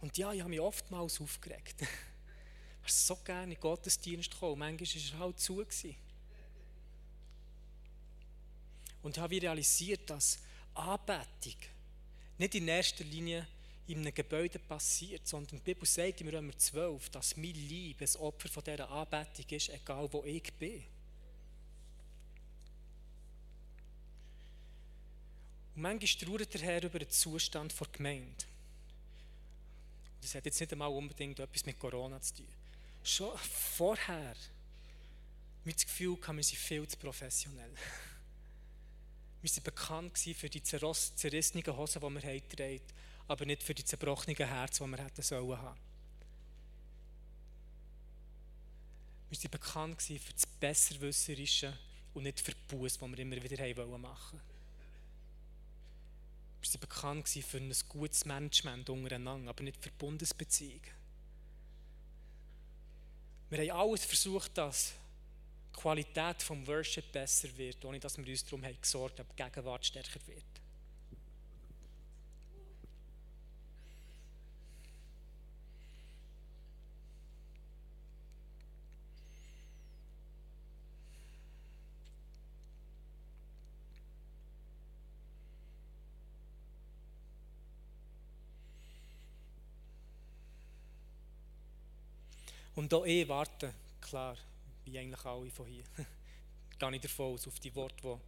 Und ja, ich habe mich oftmals aufgeregt. *laughs* Ich so gerne in den Gottesdienst gekommen. Manchmal war er halt zu. Gewesen. Und habe realisiert, dass Anbetung nicht in erster Linie in einem Gebäude passiert, sondern die Bibel sagt im Römer 12, dass mein Liebe ein Opfer dieser Anbetung ist, egal wo ich bin. Und manchmal trauert der Herr über den Zustand der Gemeinde. Das hat jetzt nicht einmal unbedingt etwas mit Corona zu tun. Schon vorher, mit dem Gefühl, wir sind viel zu professionell. *laughs* Wir waren bekannt für die zerrissenen Hosen, die wir haben aber nicht für die zerbrochenen Herzen, die wir hätten sollen haben. Wir waren bekannt für das Besserwisserische und nicht für die Buße, die wir immer wieder machen wollten. Waren bekannt für ein gutes Management untereinander, aber nicht für Bundesbeziehungen. Wir haben alles versucht, dass die Qualität des Worship besser wird, ohne dass wir uns darum gesorgt haben, dass die Gegenwart stärker wird. Und auch ich warte, klar, wie eigentlich alle von hier, *laughs* gehe ich davon aus, auf die Worte,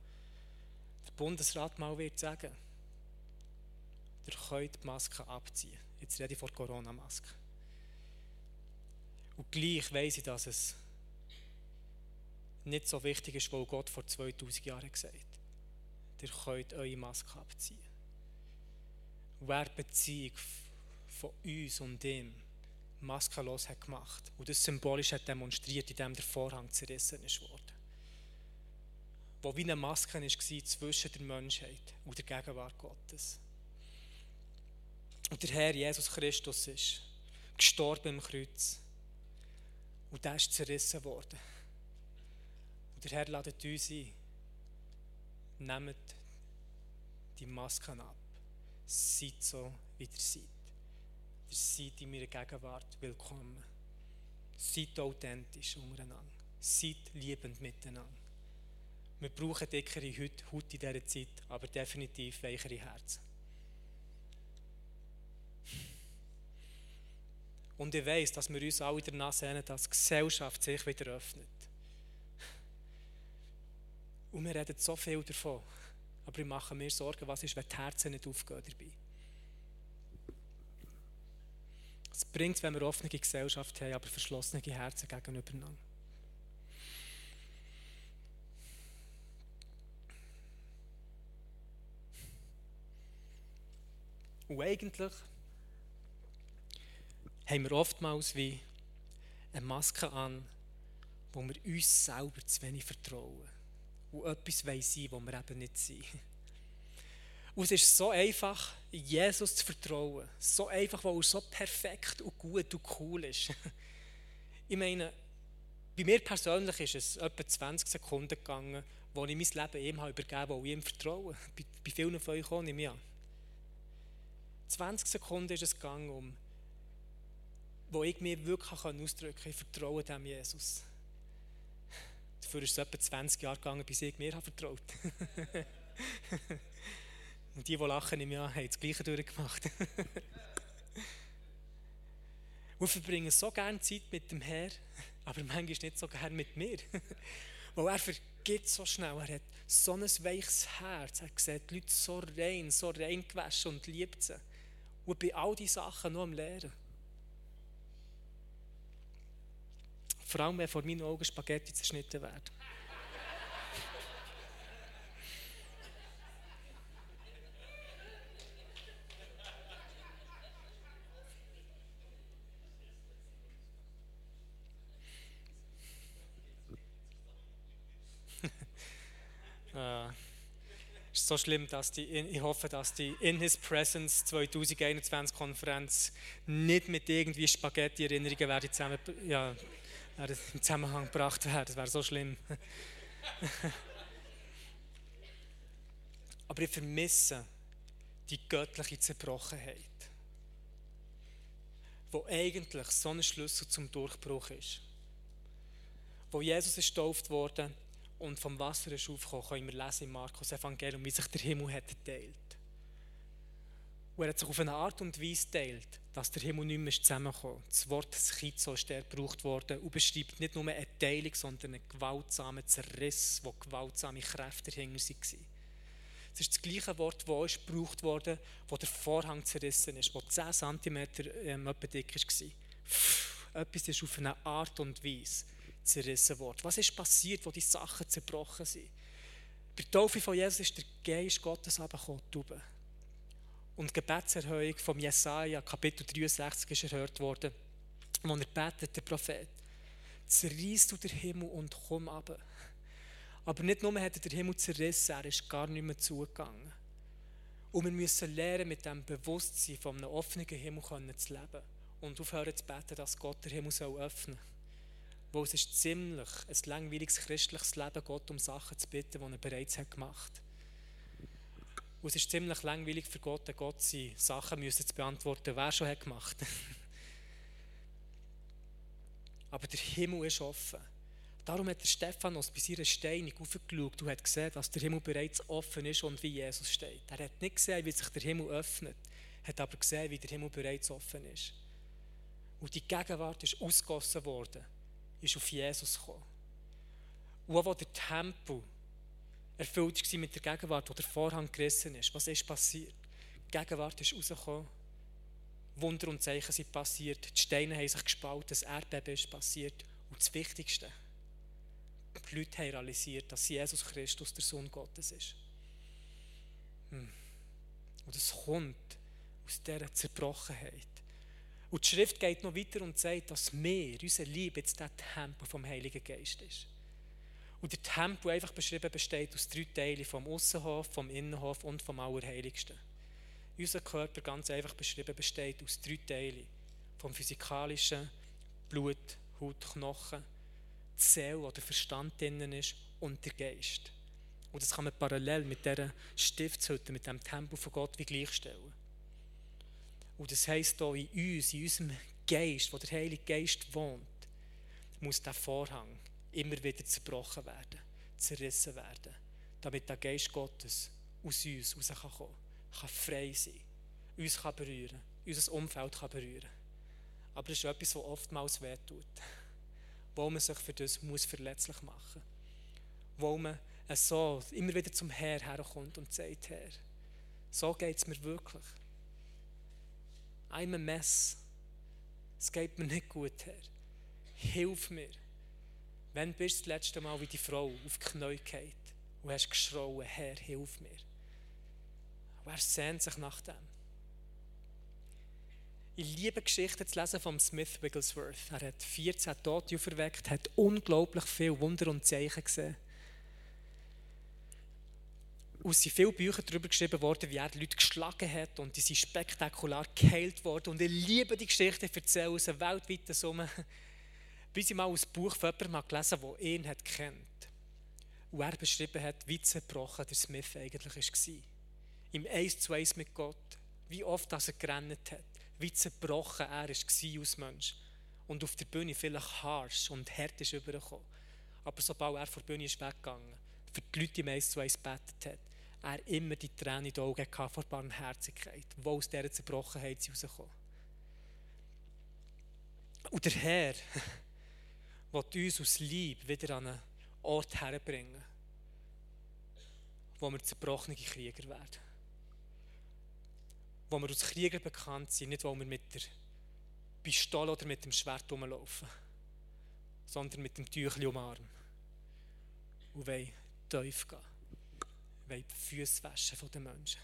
der Bundesrat mal wird sagen, ihr könnt die Maske abziehen. Jetzt rede ich von Corona-Maske. Und gleich weiss ich, dass es nicht so wichtig ist, weil Gott vor 2000 Jahren gesagt hat. Ihr könnt eure Maske abziehen. Wer die Beziehung von uns und ihm maskenlos hat gemacht und das symbolisch hat demonstriert, indem der Vorhang zerrissen ist worden. Wo wie eine Maske war zwischen der Menschheit und der Gegenwart Gottes. Und der Herr Jesus Christus ist gestorben im Kreuz. Und der ist zerrissen worden. Und der Herr ladet uns ein. Nehmt die Masken ab. Seid so, wie ihr seid. Seid in meiner Gegenwart willkommen. Seid authentisch untereinander. Seid liebend miteinander. Wir brauchen dickere Haut in dieser Zeit, aber definitiv weichere Herzen. Und ich weiß, dass wir uns alle danach sehnen, dass die Gesellschaft sich wieder öffnet. Und wir reden so viel davon. Aber ich mache mir Sorgen, was ist, wenn die Herzen nicht aufgehen dabei. Es bringt wenn wir offene Gesellschaft haben, aber verschlossene Herzen gegenübereinander. Und eigentlich haben wir oftmals wie eine Maske an, wo wir uns selber zu wenig vertrauen und etwas sein wollen, was wir eben nicht sind. Und es ist so einfach, Jesus zu vertrauen. So einfach, weil er so perfekt und gut und cool ist. *laughs* Ich meine, bei mir persönlich ist es etwa 20 Sekunden gegangen, wo ich mein Leben ihm habe übergeben habe, wo ich ihm vertraue. *laughs* Bei, bei vielen von euch auch nicht mehr. 20 Sekunden ist es gegangen, um, wo ich mir wirklich ausdrücken kann, ich vertraue dem Jesus. Dafür ist es etwa 20 Jahre gegangen, bis ich mir habe vertraut *laughs* Und die, die lachen im Jahr, haben das Gleiche durchgemacht. *laughs* wir verbringen so gerne Zeit mit dem Herr, aber manchmal nicht so gerne mit mir. *laughs* Weil er vergibt so schnell, er hat so ein weiches Herz, er sieht die Leute so rein, so rein gewaschen und liebt sie. Und bei all diesen Sachen noch am Lehren. Vor allem, wenn vor meinen Augen Spaghetti zerschnitten werden. Ist so schlimm, dass die, ich hoffe, dass die In His Presence 2021 Konferenz nicht mit irgendwie Spaghetti-Erinnerungen werde zusammen, ja, im Zusammenhang gebracht werden. Das wäre so schlimm. *laughs* Aber ich vermisse die göttliche Zerbrochenheit, wo eigentlich so ein Schlüssel zum Durchbruch ist. Wo Jesus ist getauft worden und vom Wasser ist aufgekommen, können wir lesen im Markus Evangelium, wie sich der Himmel hat geteilt. Und er hat sich auf eine Art und Weise geteilt, dass der Himmel nicht mehr zusammenkommt. Das Wort Schizo ist der gebraucht worden und beschreibt nicht nur eine Teilung, sondern einen gewaltsamen Zerriss, wo gewaltsame Kräfte dahinter waren. Es ist das gleiche Wort, das gebraucht wurde, wo der Vorhang zerrissen ist, wo 10 cm ähm, dick war. Etwas ist auf eine Art und Weise zerrissen worden? Was ist passiert, wo die Sachen zerbrochen sind? Bei der Taufe von Jesus ist der Geist Gottes abgekommen, Und die Gebetserhöhung von Jesaja, Kapitel 63, ist erhört worden, wo er betet, der Prophet, zerreiß du den Himmel und komm ab. Aber nicht nur hat er den Himmel zerrissen, er ist gar nicht mehr zugegangen. Und wir müssen lernen, mit dem Bewusstsein von einem offenen Himmel zu leben und aufhören zu beten, dass Gott den Himmel öffnen soll. Weil es ist ziemlich ein langweiliges christliches Leben, Gott um Sachen zu bitten, die er bereits hat gemacht hat. Und es ist ziemlich langweilig für Gott, Gott seine Sachen müssen zu beantworten, wer schon hat gemacht. *laughs* Aber der Himmel ist offen. Darum hat der Stephanus bei seiner Steinung aufgeschaut und hat gesehen, dass der Himmel bereits offen ist und wie Jesus steht. Er hat nicht gesehen, wie sich der Himmel öffnet, hat aber gesehen, wie der Himmel bereits offen ist. Und die Gegenwart ist ausgossen worden ist auf Jesus gekommen. Und wo der Tempel erfüllt war mit der Gegenwart, wo der Vorhang gerissen ist. Was ist passiert? Die Gegenwart ist rausgekommen. Wunder und Zeichen sind passiert. Die Steine haben sich gespalten. Das Erdbeben ist passiert. Und das Wichtigste, die Leute haben realisiert, dass Jesus Christus der Sohn Gottes ist. Hm. Und es kommt aus dieser Zerbrochenheit. Und die Schrift geht noch weiter und sagt, dass wir, unser Liebe, jetzt der Tempel vom Heiligen Geist ist. Und der Tempel einfach beschrieben besteht aus drei Teilen, vom Außenhof, vom Innenhof und vom Allerheiligsten. Unser Körper, ganz einfach beschrieben, besteht aus drei Teilen. Vom physikalischen, Blut, Haut, Knochen, die Seele, wo der Verstand drinnen ist und der Geist. Und das kann man parallel mit dieser Stiftshütte, mit dem Tempel von Gott wie gleichstellen. Und das heisst hier in uns, in unserem Geist, wo der Heilige Geist wohnt, muss der Vorhang immer wieder zerbrochen werden, zerrissen werden, damit der Geist Gottes aus uns raus kann kann frei sein, uns kann berühren, unser Umfeld kann berühren. Aber es ist etwas, was oftmals wehtut, wo man sich für das muss verletzlich machen muss, wo man so immer wieder zum Herr herkommt und sagt, Herr, so geht es mir wirklich. I'm a mess. Es geht mir nicht gut, Herr. Hilf mir. Wann bist du das letzte Mal wie die Frau auf die Knie gefallen und hast geschrauen, Herr, hilf mir? Wer sehnt sich nach dem? Ich liebe Geschichten zu lesen von Smith Wigglesworth. Er hat 14 Tote auferweckt, hat unglaublich viel Wunder und Zeichen gesehen. Und es sind viele Bücher darüber geschrieben worden, wie er die Leute geschlagen hat und die sind spektakulär geheilt worden. Und ich liebe die Geschichte, ich erzähle aus einer weltweiten Summe, *laughs* bis ich mal ein Buch von jemandem gelesen habe, der ihn hat kennt. Und er beschrieben hat, wie zerbrochen der Smith eigentlich war. Im Eis zu Eis mit Gott, wie oft dass er gerannt hat, wie zerbrochen er war als Mensch. Und auf der Bühne vielleicht harsh und hart ist übergekommen. Aber sobald er vor der Bühne ist weggegangen, für die Leute im Eis zu Eis gebetet hat, er immer die Tränen in den Augen hatte vor Barmherzigkeit, wo aus dieser Zerbrochenheit rauskommen. Und der Herr *laughs* will uns aus Liebe wieder an einen Ort herbringen, wo wir zerbrochene Krieger werden. Wo wir als Krieger bekannt sind, nicht weil wir mit der Pistole oder mit dem Schwert rumlaufen, sondern mit dem Tüchli umarmen und wollen tief gehen wollen die Füße waschen von den Menschen.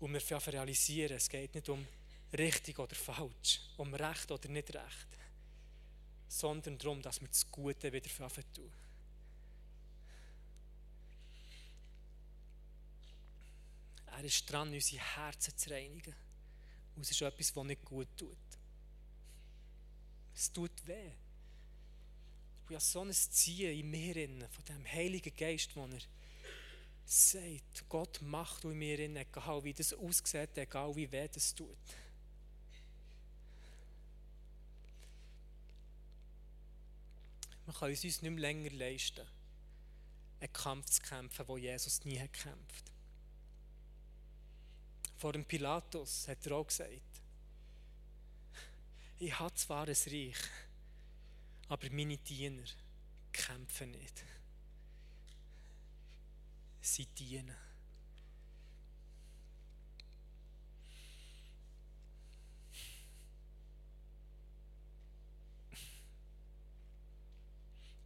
Und wir dürfen realisieren, es geht nicht um richtig oder falsch, um recht oder nicht recht, sondern darum, dass wir das Gute wieder tun. Er ist dran, unsere Herzen zu reinigen. Und es ist etwas, das nicht gut tut. Es tut weh. Ich habe so ein Ziehen in mir, von dem Heiligen Geist, wo er sagt, Gott macht in mir, egal wie das aussieht, egal wie weh das tut. Wir können es uns nicht mehr länger leisten, einen Kampf zu kämpfen, wo Jesus nie gekämpft. Vor dem Pilatus hat er auch gesagt, ich habe zwar ein Reich, aber meine Diener kämpfen nicht. Sie dienen.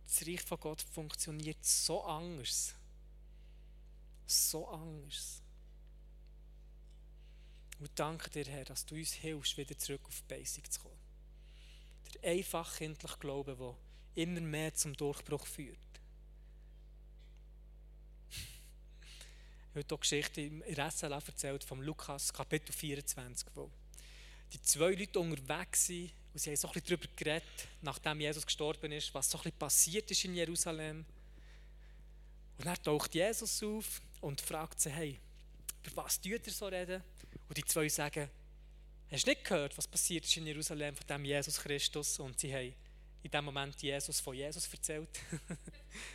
Das Reich von Gott funktioniert so anders. So anders. Und danke dir, Herr, dass du uns hilfst, wieder zurück auf die Basic zu kommen der einfach kindliche Glaube, der immer mehr zum Durchbruch führt. Habe hier Geschichte im SLA erzählt vom Lukas, Kapitel 24, wo die zwei Leute unterwegs sind und sie haben so ein bisschen darüber geredet, nachdem Jesus gestorben ist, was so ein bisschen passiert ist in Jerusalem. Und dann taucht Jesus auf und fragt sie, hey, über was tut ihr so reden? Und die zwei sagen, Hast du nicht gehört, was passiert ist in Jerusalem von dem Jesus Christus? Und sie haben in dem Moment Jesus von Jesus erzählt.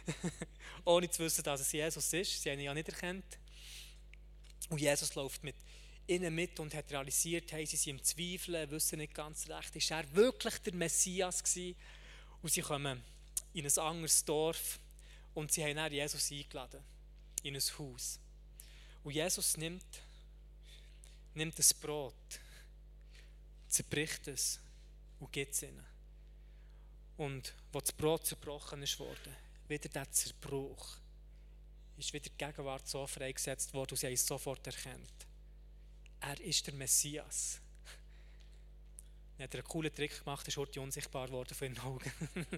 *laughs* Ohne zu wissen, dass es Jesus ist. Sie haben ihn ja nicht erkannt. Und Jesus läuft mit ihnen mit und hat realisiert, hey, sie sind im Zweifeln, wissen nicht ganz recht, ist er wirklich der Messias gewesen? Und sie kommen in ein anderes Dorf Und sie haben dann Jesus eingeladen in ein Haus. Und Jesus nimmt, nimmt das Brot, zerbricht es und gibt es ihnen. Und wo das Brot zerbrochen ist worden, wieder der Zerbruch, ist wieder die Gegenwart so freigesetzt worden und sie es sofort erkannt. Er ist der Messias. Er hat einen coolen Trick gemacht, ist heute unsichtbar geworden von ihren Augen. *laughs*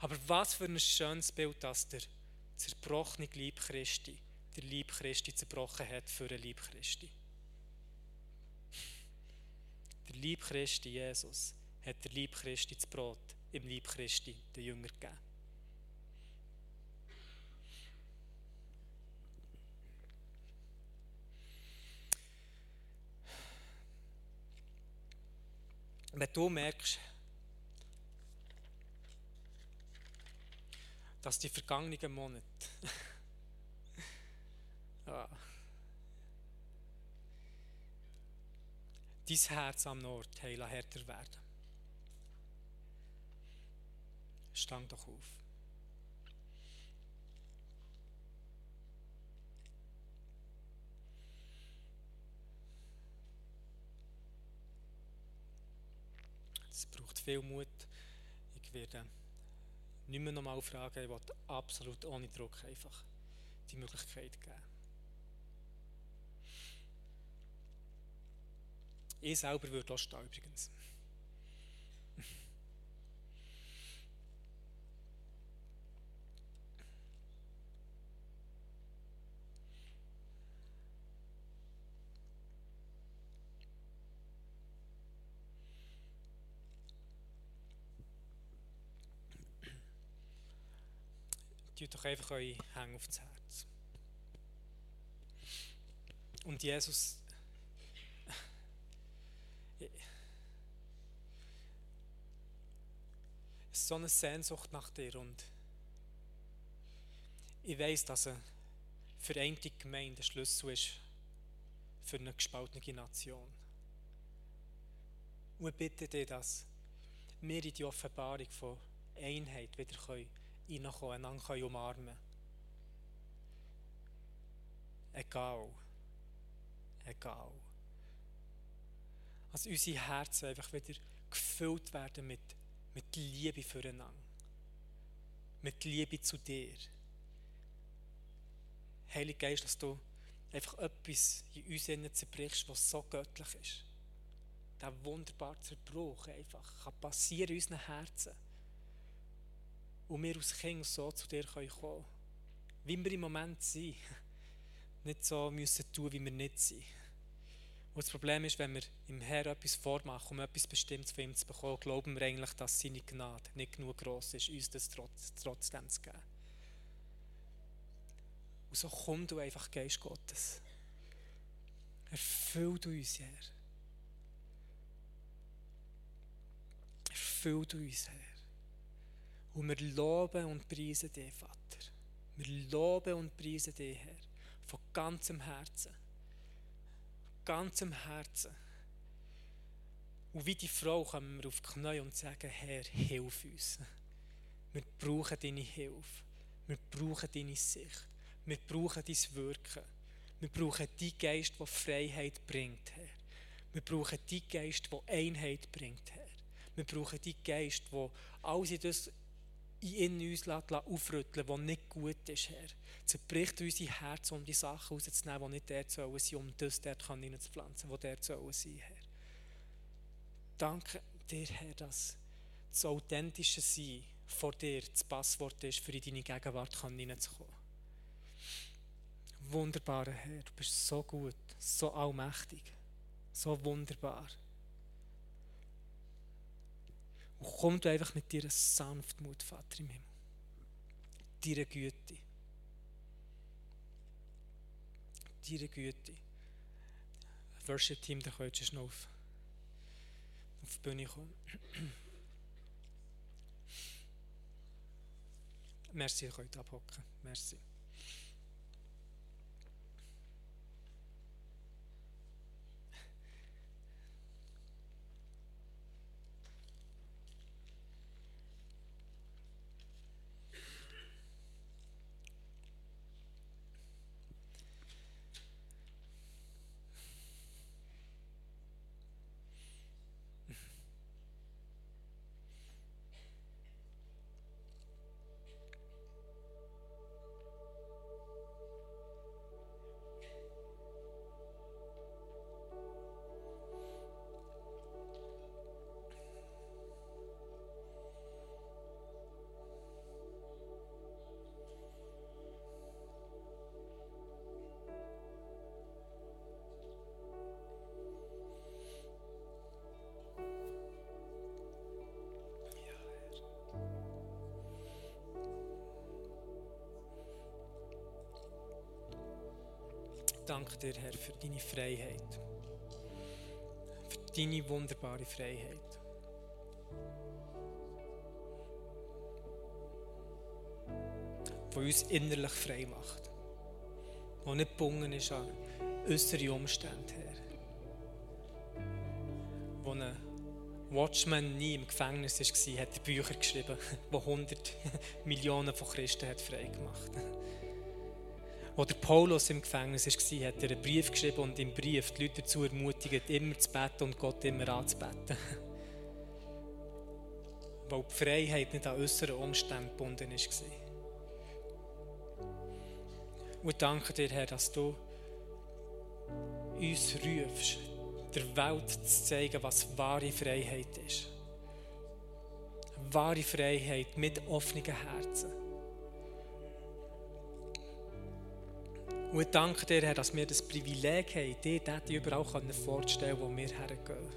Aber was für ein schönes Bild, dass der zerbrochene Lieb Christi, der Lieb Christi zerbrochen hat für den Lieb Christi. Der Lieb Christi, Jesus, hat der Lieb Christi das Brot im Lieb Christi den Jünger gegeben. Wenn du merkst, dass die vergangenen Monate ja, *laughs* dein Herz am Nord heiler härter werden. Stang doch auf. Es braucht viel Mut. Ich werde nicht mehr nochmal fragen, ich will absolut ohne Druck einfach die Möglichkeit geben. Ich selber würde stehen übrigens. Tut doch einfach eure Hänge aufs Herz. Und Jesus, es so eine Sehnsucht nach dir und ich weiß, dass eine vereinte Gemeinde der Schlüssel ist für eine gespaltene Nation. Und ich bitte dich, dass wir in die Offenbarung von Einheit wieder reinkommen, einander umarmen können. Egal. Egal. Dass unsere Herzen einfach wieder gefüllt werden mit, mit Liebe füreinander. Mit Liebe zu dir. Heiliger Geist, dass du einfach etwas in uns zerbrichst, was so göttlich ist. Der wunderbare Zerbruch einfach kann passieren in unseren Herzen. Und wir als Kinder so zu dir kommen können. Wie wir im Moment sind. *laughs* Nicht so müssen tun, wie wir nicht sind. Und das Problem ist, wenn wir im Herrn etwas vormachen, um etwas Bestimmtes von ihm zu bekommen, glauben wir eigentlich, dass seine Gnade nicht genug groß ist, uns das trotz, trotzdem zu geben. Und so komm du einfach, Geist Gottes. Erfüll du uns, Herr. Erfüll du uns, Herr. Und wir loben und preisen dich, Vater. Wir loben und preisen dich, Herr. Von ganzem Herzen. Ganzem Herzen. Und wie die Frau kommen wir auf die Knie und sagen, Herr, hilf uns. Wir brauchen deine Hilfe. Wir brauchen deine Sicht. Wir brauchen dein Wirken. Wir brauchen deinen Geist, der Freiheit bringt, Herr. Wir brauchen deinen Geist, der Einheit bringt, Herr. Wir brauchen deinen Geist, der alles in das in uns aufrütteln was nicht gut ist, Herr. Zerbricht unser Herz, um die Sachen rauszunehmen, die nicht der sollen sein, um das dort hineinzupflanzen, wo der sollen sein, Herr. Danke dir, Herr, dass das authentische Sein vor dir das Passwort ist, für in deine Gegenwart hineinzukommen. Wunderbarer Herr, du bist so gut, so allmächtig, so wunderbar. Und komm du einfach mit deiner Sanftmut, Vater im Himmel. Deine Güte. Deine Güte. Worship-Team, da könntest du noch auf, auf die Bühne kommen. *clears throat* Merci, ihr könnt abhocken. Merci. Danke dir, Herr, für deine Freiheit. Für deine wunderbare Freiheit. Die uns innerlich frei macht. Die nicht gebunden ist an äußere Umstände, Herr. Wo ein Watchman nie im Gefängnis war, hat Bücher geschrieben, *laughs* die 100 *laughs* Millionen von Christen hat frei gemacht Als der Paulus im Gefängnis war, hat er einen Brief geschrieben und im Brief die Leute dazu ermutigt, immer zu beten und Gott immer anzubeten. *laughs* Weil die Freiheit nicht an äußeren Umständen gebunden war. Und danke dir, Herr, dass du uns rufst, der Welt zu zeigen, was wahre Freiheit ist. Wahre Freiheit mit offenen Herzen. Und ich danke dir, Herr, dass wir das Privileg haben, dir das überall vorzustellen wo wir hergehen.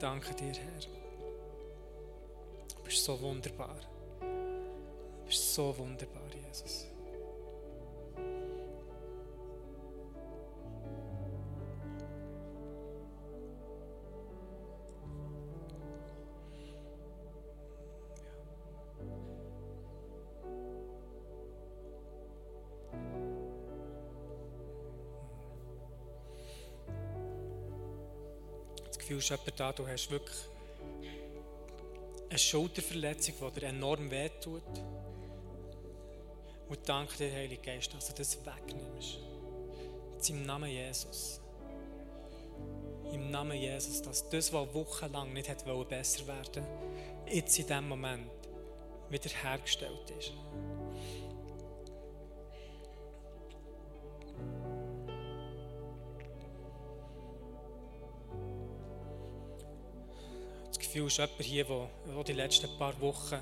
Danke dir, Herr. Du bist so wunderbar. Du bist so wunderbar, Jesus. Das Gefühl ist jemand da, du hast wirklich eine Schulterverletzung, die dir enorm wehtut. Und danke dir, Heilige Geist, dass du das wegnimmst. Im Namen Jesus. Im Namen Jesus, dass das, was wochenlang nicht hat besser werden jetzt in diesem Moment wieder hergestellt ist. Gefühl ist jemand hier, der die letzten paar Wochen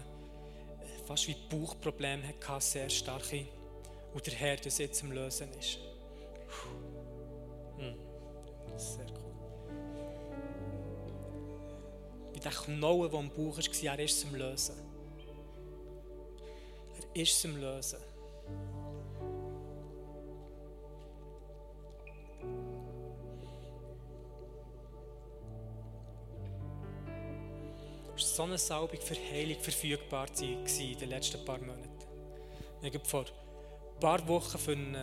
fast wie Bauchprobleme hatte, sehr starke, und der Herr das jetzt am Lösen ist. Hm. Sehr cool. Wie der Knochen, der am Bauch war, er ist es am Lösen. Er ist es am Lösen. So eine Salbung für Heilung verfügbar in den letzten paar Monaten. Ich habe vor ein paar Wochen für einen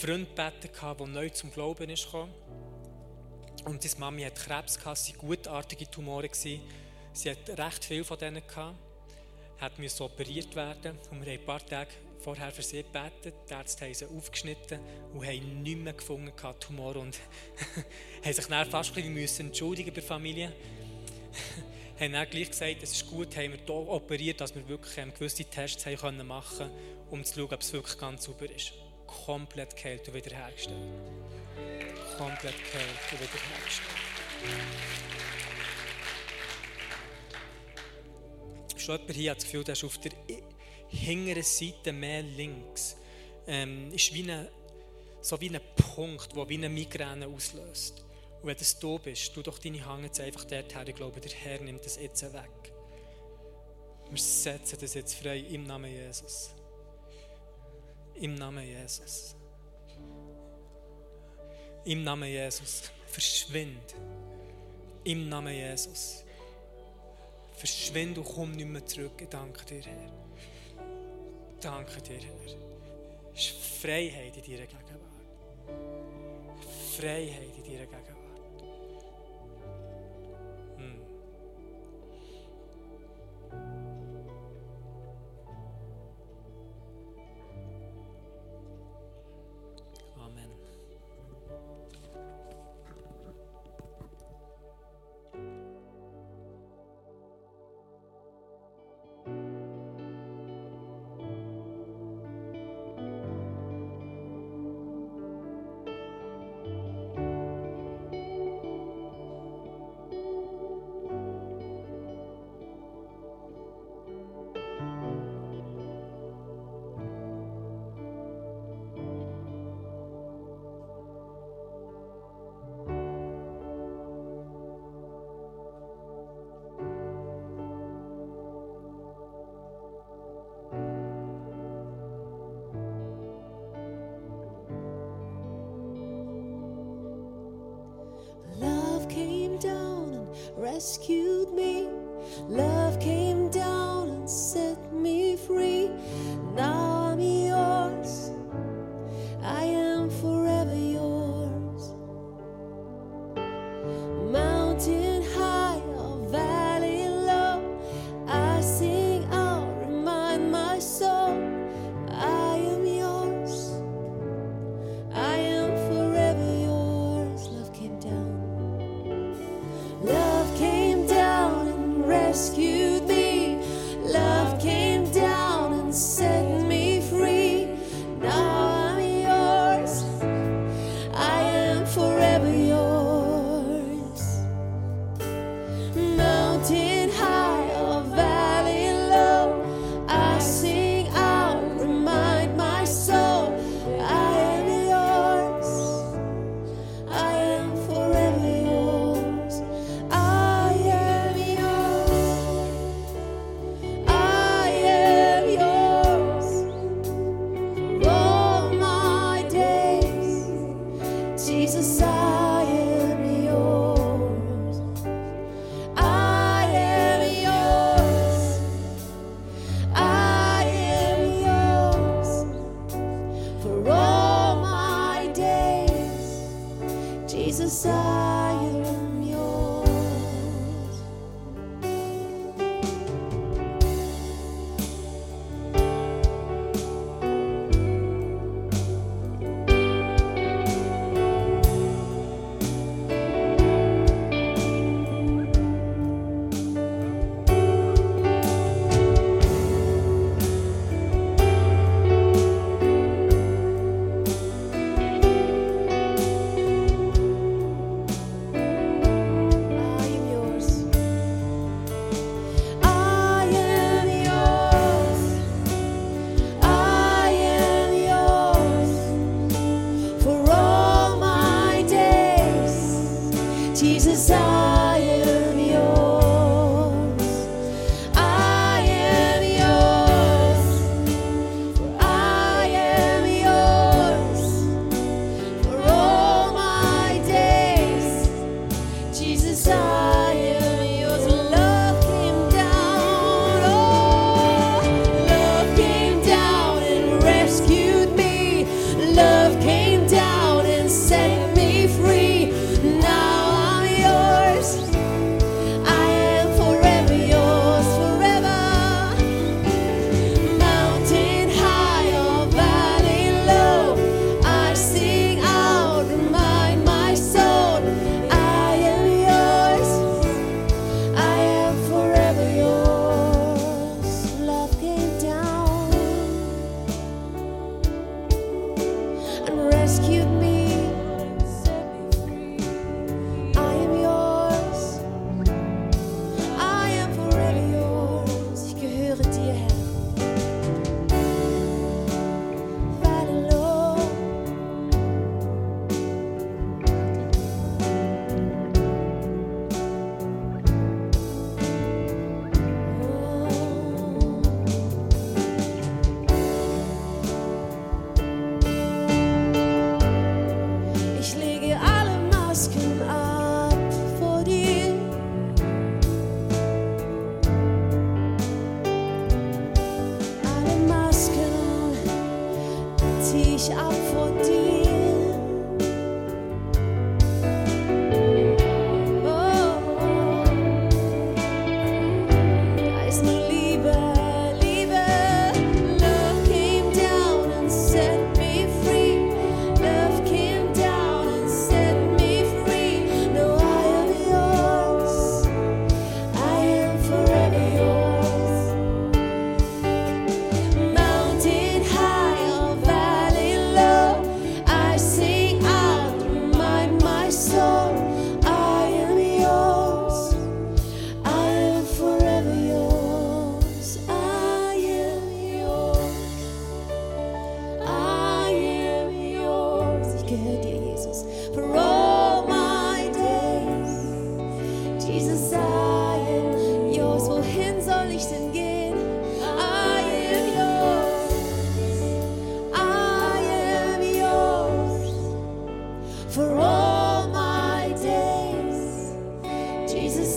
Freund gebeten, der neu zum Glauben ist. Und seine Mami hat Krebs gehabt, sie gutartige Tumore gewesen. Sie hat recht viel von denen gehabt, müssen operiert werden und wir haben ein paar Tage vorher für sie gebetet. Die Ärzte haben sie aufgeschnitten und haben nichts mehr gefunden, Tumor und *laughs* haben sich dann fast ein bisschen entschuldigen bei der Familie haben dann gleich gesagt, es ist gut, haben wir hier operiert, dass wir wirklich ähm, gewisse Tests haben können machen um zu schauen, ob es wirklich ganz sauber ist. Komplett geheilt und wiederhergestellt. Komplett geheilt und wiederhergestellt. Schon jemand hier hat das Gefühl, dass auf der hinteren Seite mehr links ähm, ist wie eine, so wie ein Punkt, der wie eine Migräne auslöst. Und wenn das du bist, tu doch deine Hand jetzt einfach dort her. Ich glaube, der Herr nimmt das jetzt weg. Wir setzen das jetzt frei im Namen Jesus. Im Namen Jesus. Im Namen Jesus. Verschwind. Im Namen Jesus. Verschwind und komm nicht mehr zurück. Ich danke dir, Herr. Danke dir, Herr. Es ist Freiheit in deiner Gegenwart. Freiheit in deiner Gegenwart. ask you.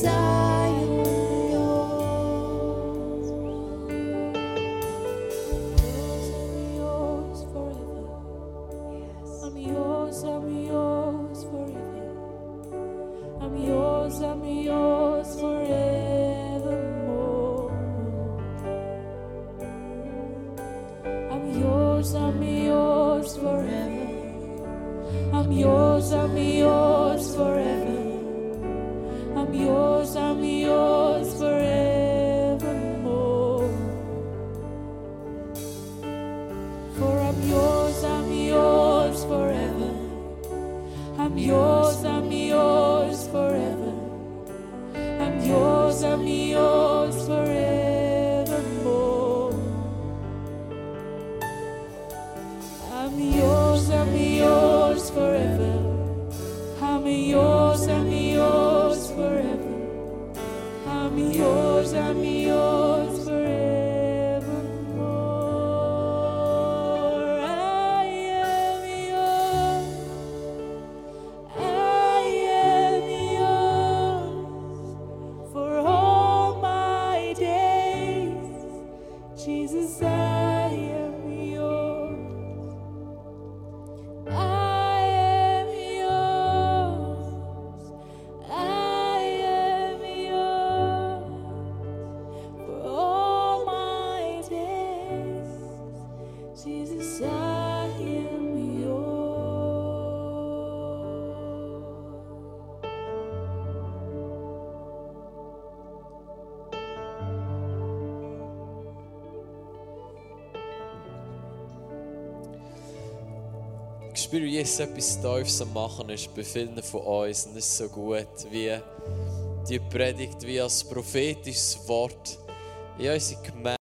side. spüre, wie Jesus etwas Teufels am Machen ist bei vielen von uns. Und das ist so gut, wie die Predigt, wie als prophetisches Wort in unsere Gemeinde